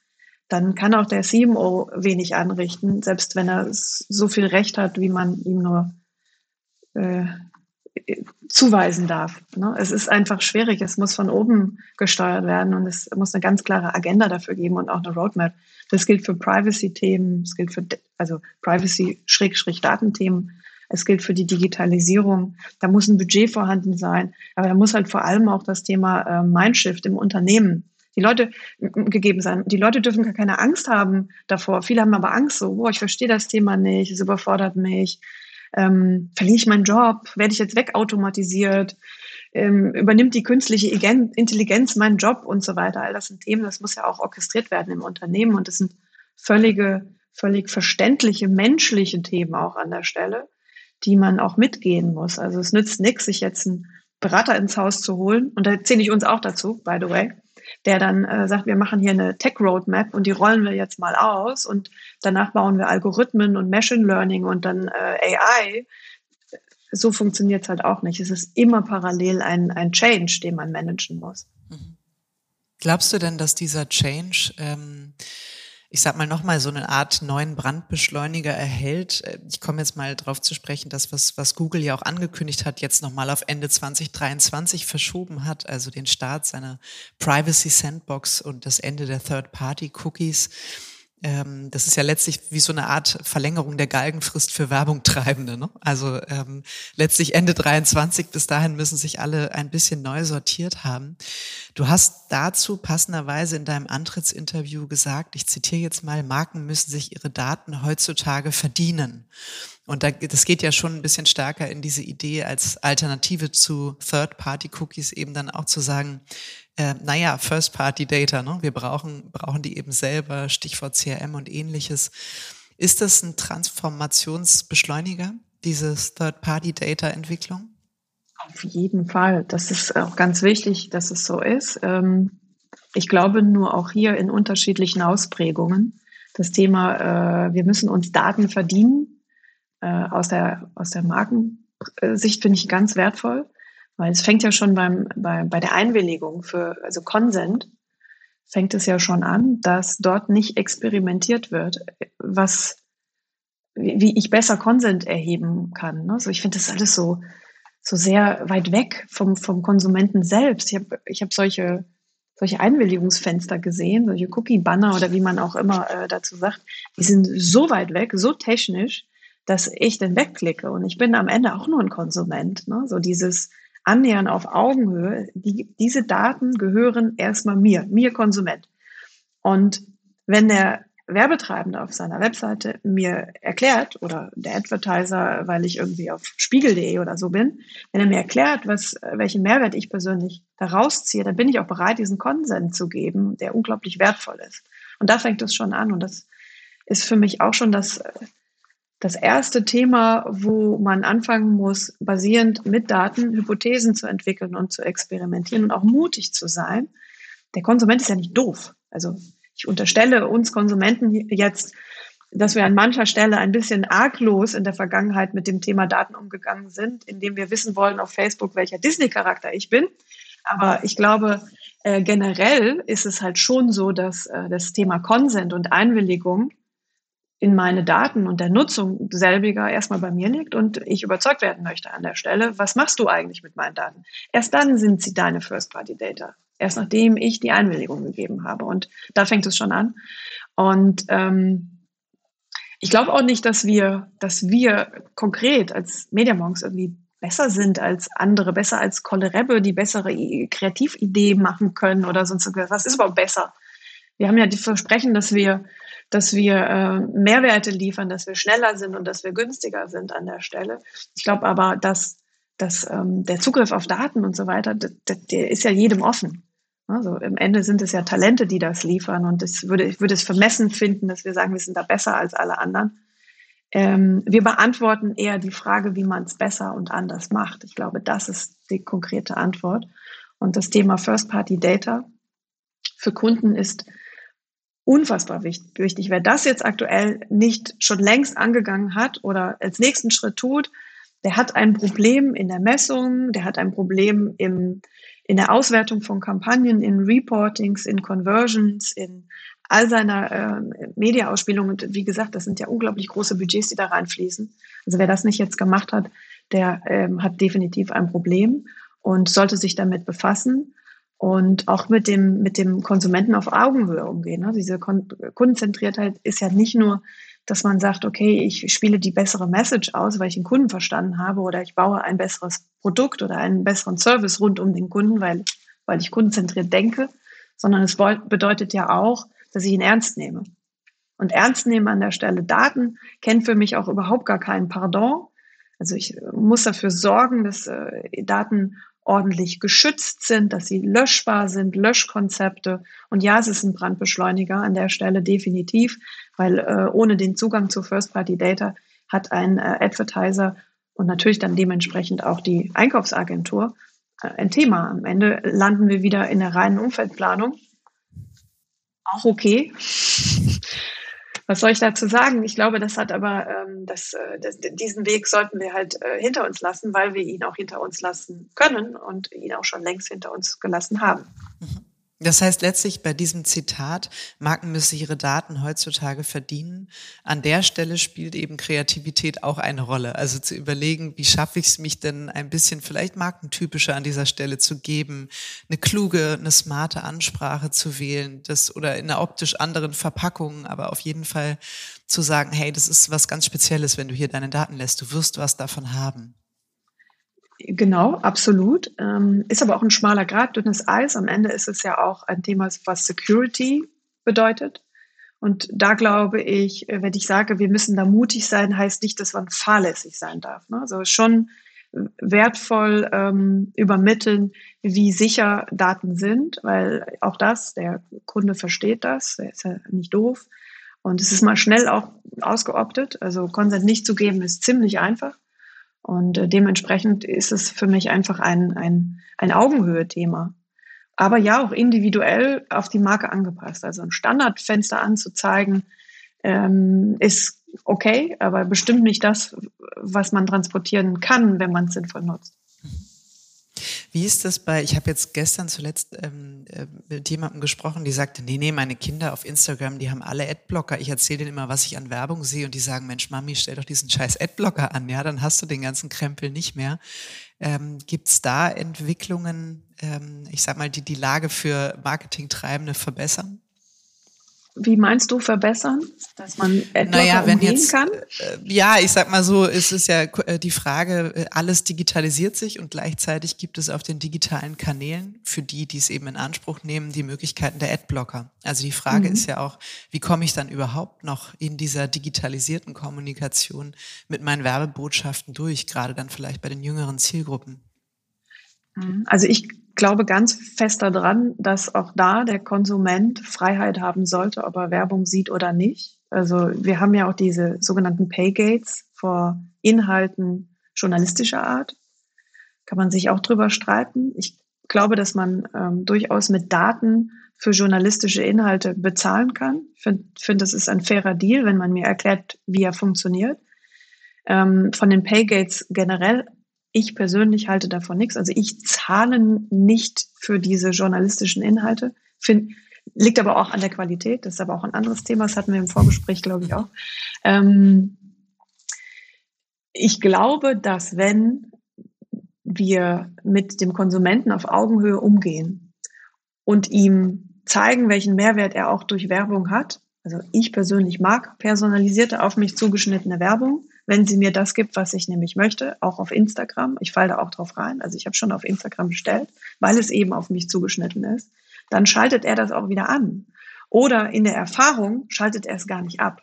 dann kann auch der CMO wenig anrichten, selbst wenn er so viel Recht hat, wie man ihm nur äh, zuweisen darf. Ne? Es ist einfach schwierig. Es muss von oben gesteuert werden und es muss eine ganz klare Agenda dafür geben und auch eine Roadmap. Das gilt für Privacy-Themen, es gilt für also Privacy-Datenthemen, es gilt für die Digitalisierung. Da muss ein Budget vorhanden sein, aber da muss halt vor allem auch das Thema äh, Mindshift im Unternehmen die Leute gegeben sein. Die Leute dürfen gar keine Angst haben davor. Viele haben aber Angst, so, boah, ich verstehe das Thema nicht, es überfordert mich ähm, verliere ich meinen Job, werde ich jetzt wegautomatisiert, ähm, übernimmt die künstliche Intelligenz meinen Job und so weiter. All das sind Themen, das muss ja auch orchestriert werden im Unternehmen und das sind völlige, völlig verständliche menschliche Themen auch an der Stelle, die man auch mitgehen muss. Also es nützt nichts, sich jetzt einen Berater ins Haus zu holen und da zähle ich uns auch dazu, by the way, der dann äh, sagt, wir machen hier eine Tech Roadmap und die rollen wir jetzt mal aus und danach bauen wir Algorithmen und Machine Learning und dann äh, AI. So funktioniert es halt auch nicht. Es ist immer parallel ein, ein Change, den man managen muss. Mhm. Glaubst du denn, dass dieser Change ähm, ich sag mal, nochmal so eine Art neuen Brandbeschleuniger erhält. Ich komme jetzt mal drauf zu sprechen, dass was, was Google ja auch angekündigt hat, jetzt nochmal auf Ende 2023 verschoben hat, also den Start seiner Privacy Sandbox und das Ende der Third-Party-Cookies ähm, das ist ja letztlich wie so eine Art Verlängerung der Galgenfrist für Werbungtreibende. Ne? Also ähm, letztlich Ende 23, bis dahin müssen sich alle ein bisschen neu sortiert haben. Du hast dazu passenderweise in deinem Antrittsinterview gesagt, ich zitiere jetzt mal, Marken müssen sich ihre Daten heutzutage verdienen. Und da, das geht ja schon ein bisschen stärker in diese Idee als Alternative zu Third-Party-Cookies eben dann auch zu sagen, äh, naja, First-Party-Data, ne? wir brauchen, brauchen die eben selber, Stichwort CRM und ähnliches. Ist das ein Transformationsbeschleuniger, dieses Third-Party-Data-Entwicklung? Auf jeden Fall. Das ist auch ganz wichtig, dass es so ist. Ähm, ich glaube nur auch hier in unterschiedlichen Ausprägungen. Das Thema, äh, wir müssen uns Daten verdienen, äh, aus der, aus der Markensicht finde ich ganz wertvoll. Weil es fängt ja schon beim, bei, bei der Einwilligung für, also Consent, fängt es ja schon an, dass dort nicht experimentiert wird, was, wie ich besser Consent erheben kann. Ne? Also ich finde das alles so, so sehr weit weg vom, vom Konsumenten selbst. Ich habe ich hab solche, solche Einwilligungsfenster gesehen, solche Cookie-Banner oder wie man auch immer äh, dazu sagt, die sind so weit weg, so technisch, dass ich dann wegklicke und ich bin am Ende auch nur ein Konsument. Ne? So dieses, annähern auf Augenhöhe, die, diese Daten gehören erstmal mir, mir Konsument. Und wenn der Werbetreibende auf seiner Webseite mir erklärt oder der Advertiser, weil ich irgendwie auf spiegel.de oder so bin, wenn er mir erklärt, was, welchen Mehrwert ich persönlich daraus ziehe, dann bin ich auch bereit, diesen Konsent zu geben, der unglaublich wertvoll ist. Und da fängt es schon an. Und das ist für mich auch schon das das erste Thema, wo man anfangen muss, basierend mit Daten Hypothesen zu entwickeln und zu experimentieren und auch mutig zu sein. der Konsument ist ja nicht doof. Also ich unterstelle uns Konsumenten jetzt, dass wir an mancher Stelle ein bisschen arglos in der Vergangenheit mit dem Thema Daten umgegangen sind, indem wir wissen wollen auf Facebook, welcher Disney-Charakter ich bin. Aber ich glaube, äh, generell ist es halt schon so, dass äh, das Thema Consent und Einwilligung in meine Daten und der Nutzung selbiger erstmal bei mir liegt und ich überzeugt werden möchte an der Stelle, was machst du eigentlich mit meinen Daten? Erst dann sind sie deine First-Party-Data. Erst nachdem ich die Einwilligung gegeben habe. Und da fängt es schon an. Und ähm, ich glaube auch nicht, dass wir, dass wir konkret als Mediamonks irgendwie besser sind als andere, besser als Kolle die bessere Kreatividee machen können oder sonst irgendwas. Was ist überhaupt besser? Wir haben ja die Versprechen, dass wir dass wir äh, Mehrwerte liefern, dass wir schneller sind und dass wir günstiger sind an der Stelle. Ich glaube aber, dass, dass ähm, der Zugriff auf Daten und so weiter, der, ist ja jedem offen. Also im Ende sind es ja Talente, die das liefern und das würde, ich würde es vermessen finden, dass wir sagen, wir sind da besser als alle anderen. Ähm, wir beantworten eher die Frage, wie man es besser und anders macht. Ich glaube, das ist die konkrete Antwort. Und das Thema First-Party-Data für Kunden ist unfassbar wichtig. Wer das jetzt aktuell nicht schon längst angegangen hat oder als nächsten Schritt tut, der hat ein Problem in der Messung, der hat ein Problem im, in der Auswertung von Kampagnen, in Reportings, in Conversions, in all seiner äh, Mediaausspielung. Und wie gesagt, das sind ja unglaublich große Budgets, die da reinfließen. Also wer das nicht jetzt gemacht hat, der ähm, hat definitiv ein Problem und sollte sich damit befassen und auch mit dem, mit dem Konsumenten auf Augenhöhe umgehen. Ne? Diese Kundenzentriertheit ist ja nicht nur, dass man sagt, okay, ich spiele die bessere Message aus, weil ich den Kunden verstanden habe oder ich baue ein besseres Produkt oder einen besseren Service rund um den Kunden, weil, weil ich kundenzentriert denke, sondern es bedeutet ja auch, dass ich ihn ernst nehme. Und ernst nehmen an der Stelle Daten kennt für mich auch überhaupt gar keinen Pardon. Also ich muss dafür sorgen, dass äh, Daten ordentlich geschützt sind, dass sie löschbar sind, Löschkonzepte. Und ja, es ist ein Brandbeschleuniger an der Stelle definitiv, weil äh, ohne den Zugang zu First-Party-Data hat ein äh, Advertiser und natürlich dann dementsprechend auch die Einkaufsagentur äh, ein Thema. Am Ende landen wir wieder in der reinen Umfeldplanung. Auch okay was soll ich dazu sagen? Ich glaube, das hat aber, ähm, das, äh, das, diesen Weg sollten wir halt äh, hinter uns lassen, weil wir ihn auch hinter uns lassen können und ihn auch schon längst hinter uns gelassen haben. Mhm. Das heißt letztlich bei diesem Zitat, Marken müssen ihre Daten heutzutage verdienen. An der Stelle spielt eben Kreativität auch eine Rolle. Also zu überlegen, wie schaffe ich es mich denn ein bisschen vielleicht markentypischer an dieser Stelle zu geben, eine kluge, eine smarte Ansprache zu wählen, das oder in einer optisch anderen Verpackung, aber auf jeden Fall zu sagen, hey, das ist was ganz Spezielles, wenn du hier deine Daten lässt. Du wirst was davon haben. Genau, absolut. Ähm, ist aber auch ein schmaler Grad, dünnes Eis. Am Ende ist es ja auch ein Thema, was Security bedeutet. Und da glaube ich, äh, wenn ich sage, wir müssen da mutig sein, heißt nicht, dass man fahrlässig sein darf. Ne? Also schon wertvoll ähm, übermitteln, wie sicher Daten sind, weil auch das, der Kunde versteht das, der ist ja nicht doof. Und es ist mal schnell auch ausgeoptet. Also Consent nicht zu geben ist ziemlich einfach. Und äh, dementsprechend ist es für mich einfach ein, ein, ein Augenhöhe-Thema. Aber ja, auch individuell auf die Marke angepasst. Also ein Standardfenster anzuzeigen, ähm, ist okay, aber bestimmt nicht das, was man transportieren kann, wenn man es sinnvoll nutzt. Wie ist das bei, ich habe jetzt gestern zuletzt ähm, äh, mit jemandem gesprochen, die sagte, nee, nee, meine Kinder auf Instagram, die haben alle Adblocker. Ich erzähle denen immer, was ich an Werbung sehe und die sagen, Mensch, Mami, stell doch diesen scheiß Adblocker an, ja, dann hast du den ganzen Krempel nicht mehr. Ähm, Gibt es da Entwicklungen, ähm, ich sag mal, die die Lage für Marketingtreibende verbessern? Wie meinst du verbessern, dass man Adblocker naja, wenn jetzt, kann? Äh, ja, ich sag mal so, es ist ja äh, die Frage, äh, alles digitalisiert sich und gleichzeitig gibt es auf den digitalen Kanälen für die, die es eben in Anspruch nehmen, die Möglichkeiten der Adblocker. Also die Frage mhm. ist ja auch, wie komme ich dann überhaupt noch in dieser digitalisierten Kommunikation mit meinen Werbebotschaften durch, gerade dann vielleicht bei den jüngeren Zielgruppen? Mhm. Also ich glaube ganz fest daran, dass auch da der Konsument Freiheit haben sollte, ob er Werbung sieht oder nicht. Also wir haben ja auch diese sogenannten Paygates vor Inhalten journalistischer Art. Kann man sich auch drüber streiten. Ich glaube, dass man ähm, durchaus mit Daten für journalistische Inhalte bezahlen kann. Ich finde, find, das ist ein fairer Deal, wenn man mir erklärt, wie er funktioniert. Ähm, von den Paygates generell, ich persönlich halte davon nichts. Also ich zahle nicht für diese journalistischen Inhalte. Find, liegt aber auch an der Qualität. Das ist aber auch ein anderes Thema. Das hatten wir im Vorgespräch, glaube ich, auch. Ähm, ich glaube, dass wenn wir mit dem Konsumenten auf Augenhöhe umgehen und ihm zeigen, welchen Mehrwert er auch durch Werbung hat. Also ich persönlich mag personalisierte, auf mich zugeschnittene Werbung, wenn sie mir das gibt, was ich nämlich möchte, auch auf Instagram. Ich falle da auch drauf rein. Also ich habe schon auf Instagram bestellt, weil es eben auf mich zugeschnitten ist. Dann schaltet er das auch wieder an. Oder in der Erfahrung schaltet er es gar nicht ab.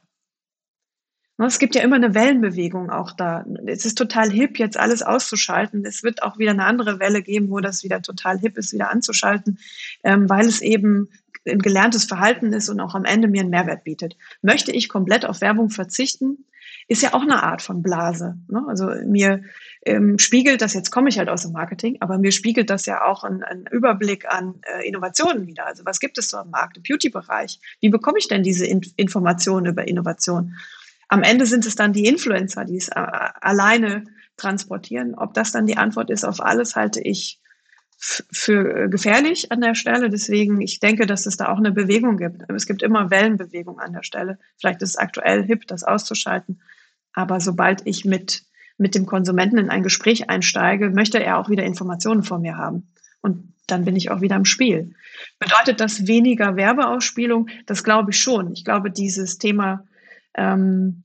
Ne, es gibt ja immer eine Wellenbewegung auch da. Es ist total hip, jetzt alles auszuschalten. Es wird auch wieder eine andere Welle geben, wo das wieder total hip ist, wieder anzuschalten, ähm, weil es eben ein gelerntes Verhalten ist und auch am Ende mir einen Mehrwert bietet. Möchte ich komplett auf Werbung verzichten? Ist ja auch eine Art von Blase. Ne? Also mir ähm, spiegelt das, jetzt komme ich halt aus dem Marketing, aber mir spiegelt das ja auch einen, Überblick an äh, Innovationen wieder. Also was gibt es so am Markt, im Beauty-Bereich? Wie bekomme ich denn diese In Informationen über Innovation? Am Ende sind es dann die Influencer, die es äh, alleine transportieren. Ob das dann die Antwort ist auf alles, halte ich für äh, gefährlich an der Stelle. Deswegen, ich denke, dass es da auch eine Bewegung gibt. Es gibt immer Wellenbewegung an der Stelle. Vielleicht ist es aktuell hip, das auszuschalten. Aber sobald ich mit, mit dem Konsumenten in ein Gespräch einsteige, möchte er auch wieder Informationen von mir haben. Und dann bin ich auch wieder im Spiel. Bedeutet das weniger Werbeausspielung? Das glaube ich schon. Ich glaube, dieses Thema ähm,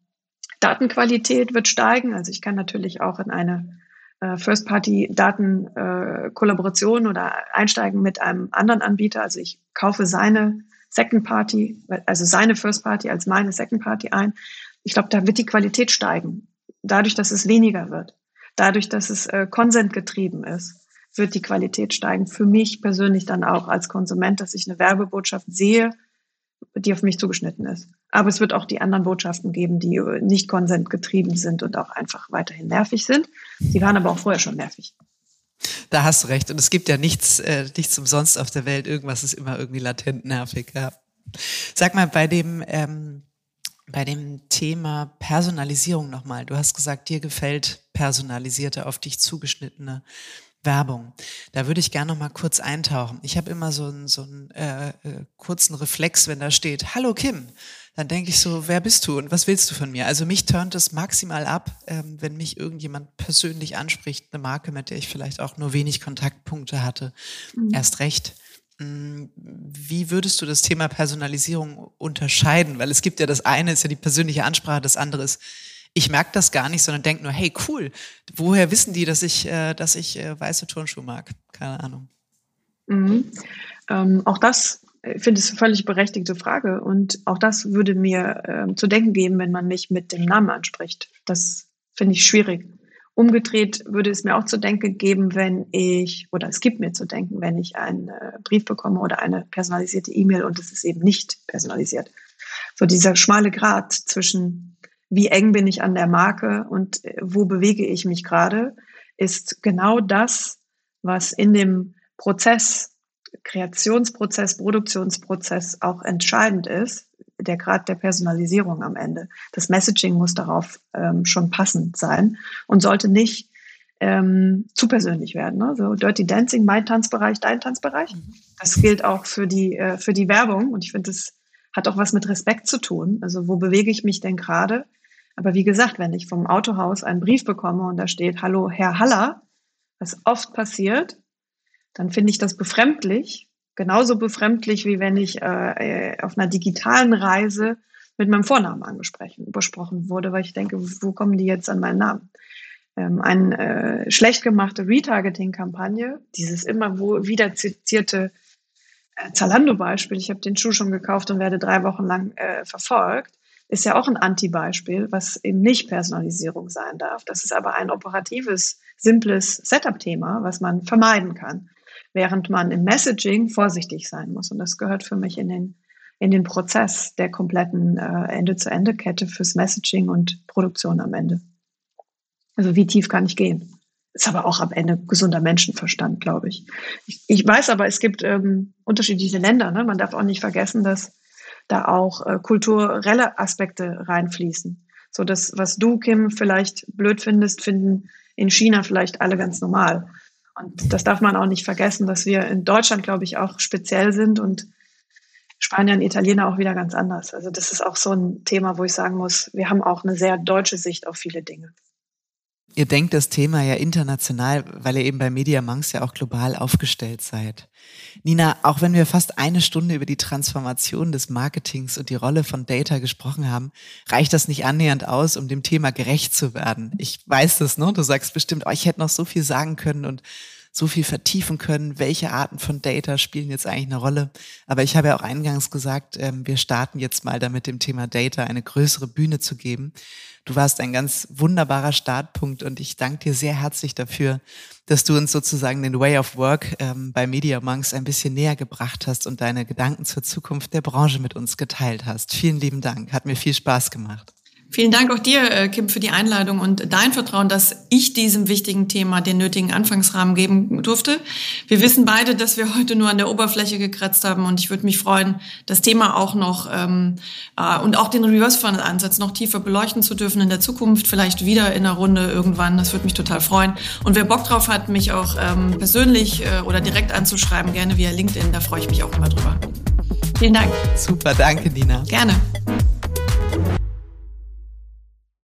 Datenqualität wird steigen. Also ich kann natürlich auch in eine äh, First-Party-Daten-Kollaboration äh, oder einsteigen mit einem anderen Anbieter. Also ich kaufe seine Second-Party, also seine First-Party als meine Second-Party ein. Ich glaube, da wird die Qualität steigen. Dadurch, dass es weniger wird. Dadurch, dass es äh, Consent getrieben ist, wird die Qualität steigen. Für mich persönlich dann auch als Konsument, dass ich eine Werbebotschaft sehe, die auf mich zugeschnitten ist. Aber es wird auch die anderen Botschaften geben, die nicht konsentgetrieben sind und auch einfach weiterhin nervig sind. Die waren aber auch vorher schon nervig. Da hast du recht. Und es gibt ja nichts, äh, nichts umsonst auf der Welt. Irgendwas ist immer irgendwie latent nervig. Ja. Sag mal, bei dem, ähm, bei dem Thema Personalisierung nochmal. Du hast gesagt, dir gefällt personalisierte, auf dich zugeschnittene Werbung. Da würde ich gerne noch mal kurz eintauchen. Ich habe immer so einen, so einen äh, äh, kurzen Reflex, wenn da steht, Hallo Kim. Dann denke ich so, wer bist du und was willst du von mir? Also mich turnt es maximal ab, ähm, wenn mich irgendjemand persönlich anspricht, eine Marke, mit der ich vielleicht auch nur wenig Kontaktpunkte hatte. Mhm. Erst recht. Mm, wie würdest du das Thema Personalisierung unterscheiden? Weil es gibt ja das eine, ist ja die persönliche Ansprache, das andere ist ich merke das gar nicht, sondern denke nur, hey, cool, woher wissen die, dass ich, äh, dass ich äh, weiße Turnschuhe mag? Keine Ahnung. Mhm. Ähm, auch das äh, finde ich eine völlig berechtigte Frage. Und auch das würde mir äh, zu denken geben, wenn man mich mit dem Namen anspricht. Das finde ich schwierig. Umgedreht würde es mir auch zu denken geben, wenn ich, oder es gibt mir zu denken, wenn ich einen äh, Brief bekomme oder eine personalisierte E-Mail und es ist eben nicht personalisiert. So dieser schmale Grat zwischen wie eng bin ich an der Marke und äh, wo bewege ich mich gerade, ist genau das, was in dem Prozess, Kreationsprozess, Produktionsprozess auch entscheidend ist, der Grad der Personalisierung am Ende. Das Messaging muss darauf ähm, schon passend sein und sollte nicht ähm, zu persönlich werden. Ne? So Dirty Dancing, mein Tanzbereich, dein Tanzbereich. Mhm. Das gilt auch für die, äh, für die Werbung und ich finde, das hat auch was mit Respekt zu tun. Also wo bewege ich mich denn gerade? Aber wie gesagt, wenn ich vom Autohaus einen Brief bekomme und da steht, hallo Herr Haller, was oft passiert, dann finde ich das befremdlich. Genauso befremdlich, wie wenn ich äh, äh auf einer digitalen Reise mit meinem Vornamen angesprochen besprochen wurde, weil ich denke, wo kommen die jetzt an meinen Namen? Ähm, eine äh, schlecht gemachte Retargeting-Kampagne, dieses immer wieder zitierte äh, Zalando-Beispiel, ich habe den Schuh schon gekauft und werde drei Wochen lang äh, verfolgt, ist ja auch ein Anti-Beispiel, was eben nicht Personalisierung sein darf. Das ist aber ein operatives, simples Setup-Thema, was man vermeiden kann, während man im Messaging vorsichtig sein muss. Und das gehört für mich in den, in den Prozess der kompletten äh, Ende-zu-Ende-Kette fürs Messaging und Produktion am Ende. Also wie tief kann ich gehen? ist aber auch am Ende gesunder Menschenverstand, glaube ich. ich. ich. weiß aber, es gibt ähm, unterschiedliche Länder. Ne? Man darf auch nicht vergessen, dass da auch äh, kulturelle Aspekte reinfließen. So das, was du, Kim, vielleicht blöd findest, finden in China vielleicht alle ganz normal. Und das darf man auch nicht vergessen, dass wir in Deutschland, glaube ich, auch speziell sind und Spanier und Italiener auch wieder ganz anders. Also das ist auch so ein Thema, wo ich sagen muss, wir haben auch eine sehr deutsche Sicht auf viele Dinge. Ihr denkt das Thema ja international, weil ihr eben bei Media Monks ja auch global aufgestellt seid. Nina, auch wenn wir fast eine Stunde über die Transformation des Marketings und die Rolle von Data gesprochen haben, reicht das nicht annähernd aus, um dem Thema gerecht zu werden. Ich weiß das, ne? Du sagst bestimmt, oh, ich hätte noch so viel sagen können und so viel vertiefen können, welche Arten von Data spielen jetzt eigentlich eine Rolle. Aber ich habe ja auch eingangs gesagt, ähm, wir starten jetzt mal damit, dem Thema Data eine größere Bühne zu geben. Du warst ein ganz wunderbarer Startpunkt und ich danke dir sehr herzlich dafür, dass du uns sozusagen den Way of Work ähm, bei Media Monks ein bisschen näher gebracht hast und deine Gedanken zur Zukunft der Branche mit uns geteilt hast. Vielen lieben Dank. Hat mir viel Spaß gemacht. Vielen Dank auch dir, äh, Kim, für die Einladung und dein Vertrauen, dass ich diesem wichtigen Thema den nötigen Anfangsrahmen geben durfte. Wir wissen beide, dass wir heute nur an der Oberfläche gekratzt haben und ich würde mich freuen, das Thema auch noch ähm, äh, und auch den Reverse Funnel Ansatz noch tiefer beleuchten zu dürfen in der Zukunft, vielleicht wieder in einer Runde irgendwann. Das würde mich total freuen. Und wer Bock drauf hat, mich auch ähm, persönlich äh, oder direkt anzuschreiben, gerne via LinkedIn, da freue ich mich auch immer drüber. Vielen Dank. Super, danke, Nina. Gerne.